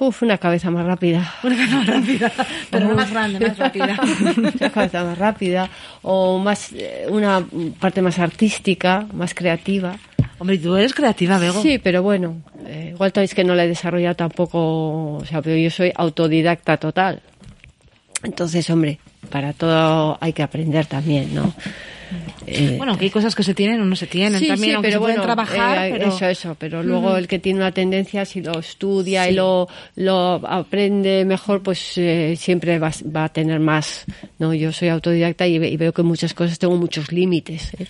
Uf, una cabeza más rápida. Una cara más rápida, pero no más grande, más rápida. una cabeza más rápida o más eh, una parte más artística, más creativa. Hombre, tú eres creativa, Bego. Sí, pero bueno, eh, igual es que no la he desarrollado tampoco, o sea, pero yo soy autodidacta total. Entonces, hombre, para todo hay que aprender también, ¿no? Eh, Bueno, que hay cosas que se tienen o no se tienen Sí, también, sí, aunque pero se pueden bueno, trabajar, eh, pero... eso, eso, pero luego el que tiene una tendencia, si lo estudia y lo, lo aprende mejor, pues eh, siempre va, va a tener más, ¿no? Yo soy autodidacta y, ve- y veo que muchas cosas tengo muchos límites, ¿eh?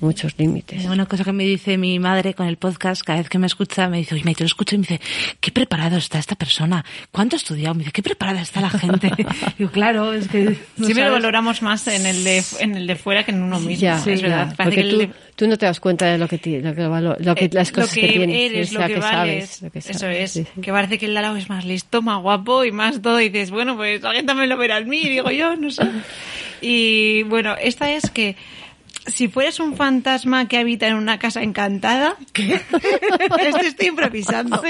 Muchos límites. Una cosa que me dice mi madre con el podcast, cada vez que me escucha, me dice, oye, me te lo escucho y me dice, qué preparado está esta persona, ¿cuánto ha estudiado? Me dice, qué preparada está la gente. Digo, claro, es que... no Siempre lo sabes. valoramos más en el de en el de fuera que en uno mismo. Ya, es ya, verdad. Porque que tú, de- tú no te das cuenta de lo que, ti- lo que, lo que eh, las cosas lo que, que, tienes, eres, lo sea, que, que vales. sabes, lo que Eso sabes, es. sí, sí. Que parece que el lado es más listo, más guapo y más todo. Y dices, bueno, pues alguien también lo verá en mí, digo yo, no sé. Y bueno, esta es que si fueras un fantasma que habita en una casa encantada, esto estoy improvisando.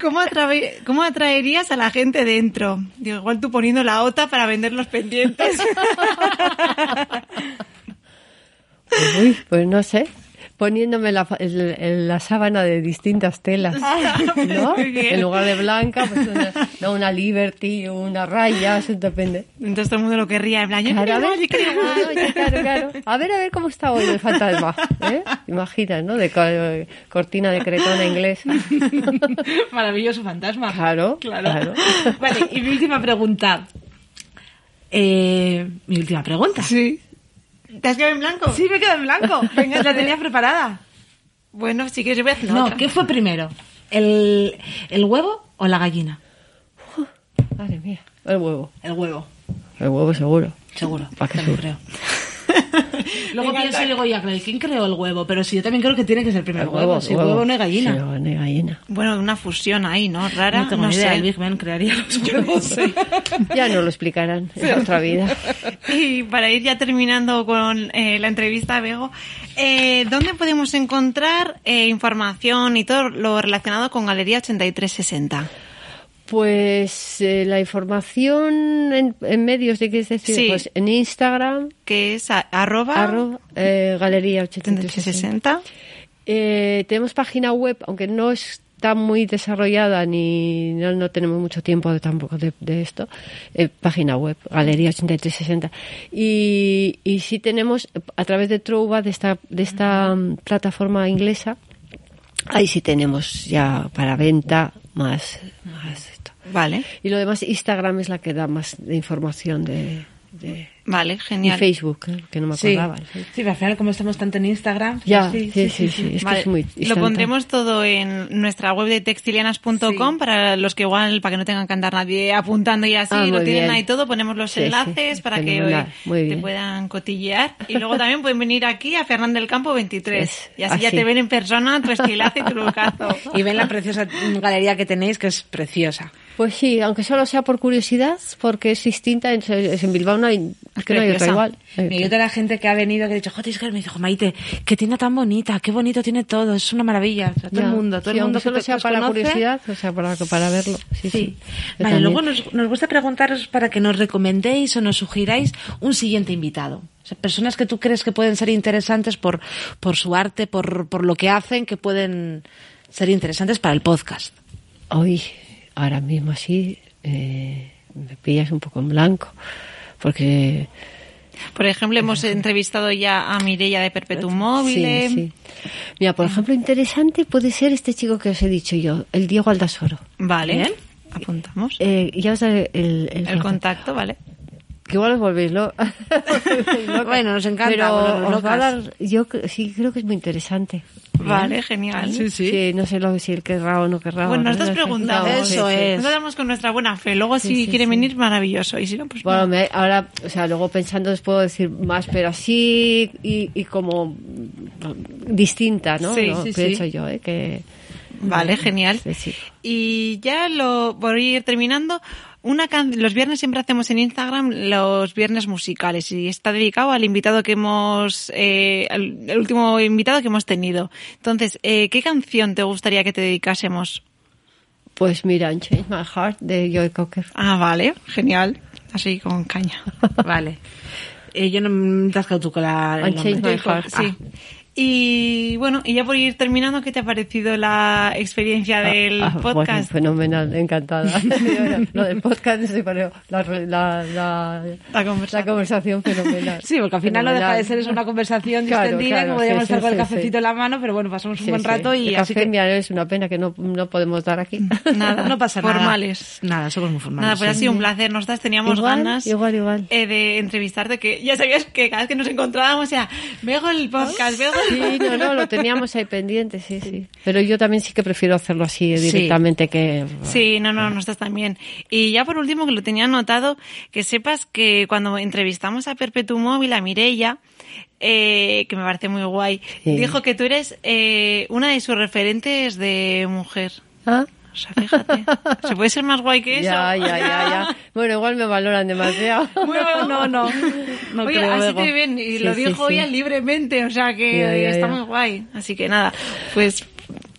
¿Cómo, atrae- ¿Cómo atraerías a la gente dentro? Digo, igual tú poniendo la OTA para vender los pendientes. Uy, pues no sé. Poniéndome la, el- la sábana de distintas telas, ¿no? Muy bien. En lugar de blanca, pues una, no, una Liberty, una raya, eso depende. Entonces todo el mundo lo querría, en plan, yo Claro, igual, igual. claro, claro. A ver, a ver cómo está hoy el fantasma. ¿eh? Imaginas, ¿no? De co- cortina de cretona inglesa. Maravilloso fantasma. Claro, Claro. claro. Vale, y mi última pregunta. Eh, mi última pregunta. Sí. ¿Te has quedado en blanco? Sí, me quedo en blanco. Venga, la tenía preparada. Bueno, sí que yo voy a hacer No, otra. ¿qué fue primero? ¿El, ¿El huevo o la gallina? Madre mía, el huevo. El huevo, El huevo seguro. seguro. ¿Para qué sur? creo. Luego pienso y digo, ya, claro, ¿y ¿quién creó el huevo? Pero sí, yo también creo que tiene que ser el huevo. Si huevo, no hay gallina. Sí, huevo no hay gallina. Bueno, una fusión ahí, ¿no? Rara, no tengo no ni idea, sé. el Big Ben crearía los huevos. Ya no lo explicarán en otra vida. Y para ir ya terminando con eh, la entrevista, Bego, eh, ¿dónde podemos encontrar eh, información y todo lo relacionado con Galería 8360? Pues eh, la información en, en medios, ¿de qué es decir? Sí. Pues en Instagram, Que es a- arroba, arroba, eh, Galería 8360. 8360. Eh, tenemos página web, aunque no está muy desarrollada ni no, no tenemos mucho tiempo de, tampoco de, de esto. Eh, página web, Galería 8360. Y, y sí tenemos, a través de Trouba, de esta, de esta mm, plataforma inglesa, ahí sí tenemos ya para venta más. Vale, Y lo demás, Instagram es la que da más de información de, de- vale, y genial. Facebook, ¿eh? que no me acordaba. sí. sí, pero al final como estamos tanto en Instagram... Ya, sí, sí, sí, es que Vale, es muy Lo pondremos todo en nuestra web de textilianas.com Sí. para los que igual, para que no tengan que andar nadie apuntando y así, Ah, lo tienen bien. ahí todo, ponemos los Sí, sí, enlaces para que fenomenal, muy te puedan cotillear. Y luego también pueden venir aquí a Fernán del Campo 23. Es y así ya así. te ven en persona tu estilazo y tu lucazo. Y ven la preciosa galería que tenéis, que es preciosa. Pues sí, aunque solo sea por curiosidad, porque es distinta, en, en Bilbao no hay, es que no hay otra igual. Y hay toda la gente que ha venido que ha dicho, joder, es que me dice, "Jo, Maite, qué tienda tan bonita, qué bonito tiene todo, es una maravilla. O sea, todo Ya. el mundo, todo Sí, el mundo que solo sea para conoce. curiosidad, o sea, para, para verlo. Sí, sí. Sí. Vale, también. luego nos, nos gusta preguntaros para que nos recomendéis o nos sugiráis un siguiente invitado. O sea, personas que tú crees que pueden ser interesantes por, por su arte, por, por lo que hacen, que pueden ser interesantes para el podcast. Hoy, ahora mismo así, eh, me pillas un poco en blanco, porque... Por ejemplo, hemos entrevistado ya a Mireia de Perpetuum Mobile. Sí, sí. Mira, por ejemplo, interesante puede ser este chico que os he dicho yo, el Diego Aldasoro. Vale, apuntamos. Eh, ya os daré el, el, El contacto, vale. Que igual os volvéis lo... Bueno, nos encanta, Pero os va a dar, yo sí creo que es muy interesante. Vale, genial. Sí, no sé lo, si él querrá o no querrá. Bueno, nosotros No preguntamos. Eso sí, sí. es. Nosotros damos con nuestra buena fe. Luego, si Sí, sí, quieren sí. venir, maravilloso. Y si no, pues Bueno, no. me- ahora, o sea, luego pensando os puedo decir más, pero así y, y como distinta, ¿no? Sí, ¿no? sí, Pienso sí. yo, ¿eh? Que, Vale, genial. Sí, sí. Y ya lo por ir terminando, una can- los viernes siempre hacemos en Instagram los viernes musicales y está dedicado al invitado que hemos, eh, al el último invitado que hemos tenido. Entonces, eh, ¿qué canción te gustaría que te dedicásemos? pues mira, Change My Heart de Joy Cocker. Ah, vale, genial. Así con caña. Vale. Eh, yo no me te has quedado tú con la. nombre. My Heart. Sí. Y bueno, y ya por ir terminando, ¿qué te ha parecido la experiencia del Ah, bueno, podcast? fenomenal, encantada. Lo del podcast, sí, pero la, la, la, La conversación. la conversación fenomenal. Sí, porque al final no deja Fenomenal. de ser es una conversación Claro, distendida, claro, como podríamos sí, estar sí, con el cafecito sí. en la mano, pero bueno, pasamos un Sí, buen sí. rato y El así café, que mira, es una pena que no, no podemos dar aquí. Nada, no pasa nada. formales. Nada, somos muy formales. Nada, pues ha sido un placer. Nosotras teníamos Igual, ganas igual, igual. eh, de entrevistarte, que ya sabías que cada vez que nos encontrábamos, o sea, veo el podcast, veo el Sí, no, no, lo teníamos ahí pendiente, sí, sí. Pero yo también sí que prefiero hacerlo así Sí. directamente que... Sí, no, no, nosotras también. Y ya por último, que lo tenía anotado, que sepas que cuando entrevistamos a Perpetuum Móvil, a Mireia, eh, que me parece muy guay, Sí. dijo que tú eres eh, una de sus referentes de mujer. ¿Ah? O sea, fíjate. ¿Se puede ser más guay que eso? Ya, ya, ya, ya. Bueno, igual me valoran demasiado. Bueno, No, no. No Oye, creo, así te ven y Sí, lo dijo sí. ella libremente, o sea que Ya, ya, está ya. muy guay. Así que nada, pues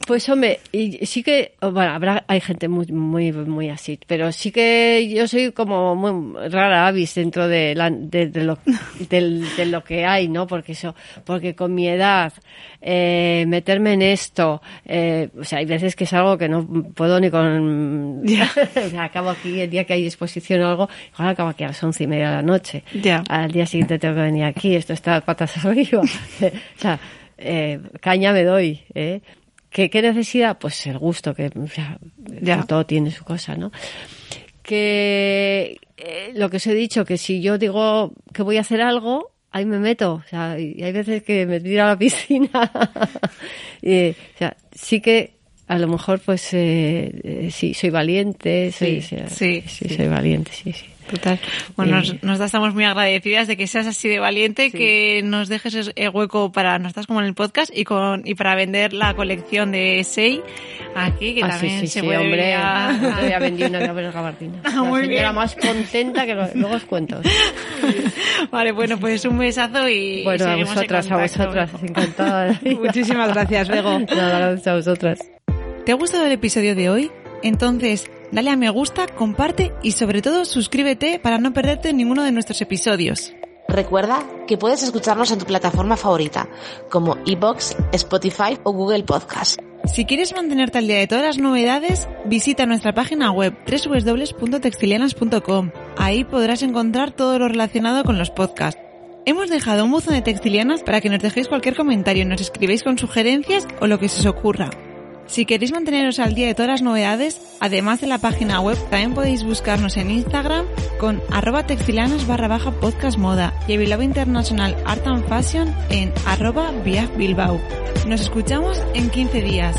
Pues hombre, y sí que, bueno, habrá, hay gente muy, muy, muy así, pero sí que yo soy como muy rara avis dentro de, la, de, de lo, del- de lo que hay, ¿no? Porque eso, porque con mi edad, eh, meterme en esto, eh, o sea, hay veces que es algo que no puedo ni con, o sea, acabo aquí el día que hay exposición o algo, igual acabo aquí a las once y media de la noche. Ya. Al día siguiente tengo que venir aquí, esto está patas arriba. o sea, eh, caña me doy, ¿eh? ¿Qué, qué necesidad? Pues el gusto, que Ya. todo tiene su cosa, ¿no? Que eh, lo que os he dicho, que si yo digo que voy a hacer algo, ahí me meto. O sea, y hay veces que me tiro a la piscina. y, o sea, sí que a lo mejor, pues, eh, eh, sí, soy valiente. Soy, sí, sí, sí. soy valiente, sí, sí. Total. Bueno, Eh. nos, nos estamos muy agradecidas de que seas así de valiente, que nos dejes es- el hueco para nosotras como en el podcast y con y para vender la colección de Sei aquí, que Ah, sí, también sí, se sí, puede hombre. a- Yo ya vendí una de gabardina. Ah, La muy señora bien. más contenta que lo- luego os cuento. Vale, bueno, pues un besazo y Bueno, a vosotras, a vosotras, encantada. Muchísimas gracias, Bego. Nada, gracias a vosotras. ¿Te ha gustado el episodio de hoy? Entonces, dale a me gusta, comparte y sobre todo suscríbete para no perderte ninguno de nuestros episodios. Recuerda que puedes escucharnos en tu plataforma favorita, como iBox, Spotify o Google Podcast. Si quieres mantenerte al día de todas las novedades, visita nuestra página web www.textilianas.com. Ahí podrás encontrar todo lo relacionado con los podcasts. Hemos dejado un buzón de textilianas para que nos dejéis cualquier comentario, nos escribáis con sugerencias o lo que se os ocurra. Si queréis manteneros al día de todas las novedades, además de la página web, también podéis buscarnos en Instagram con arroba textilianas barra baja podcast moda y a Bilbao International Art and Fashion en arroba Bilbao. Nos escuchamos en 15 días.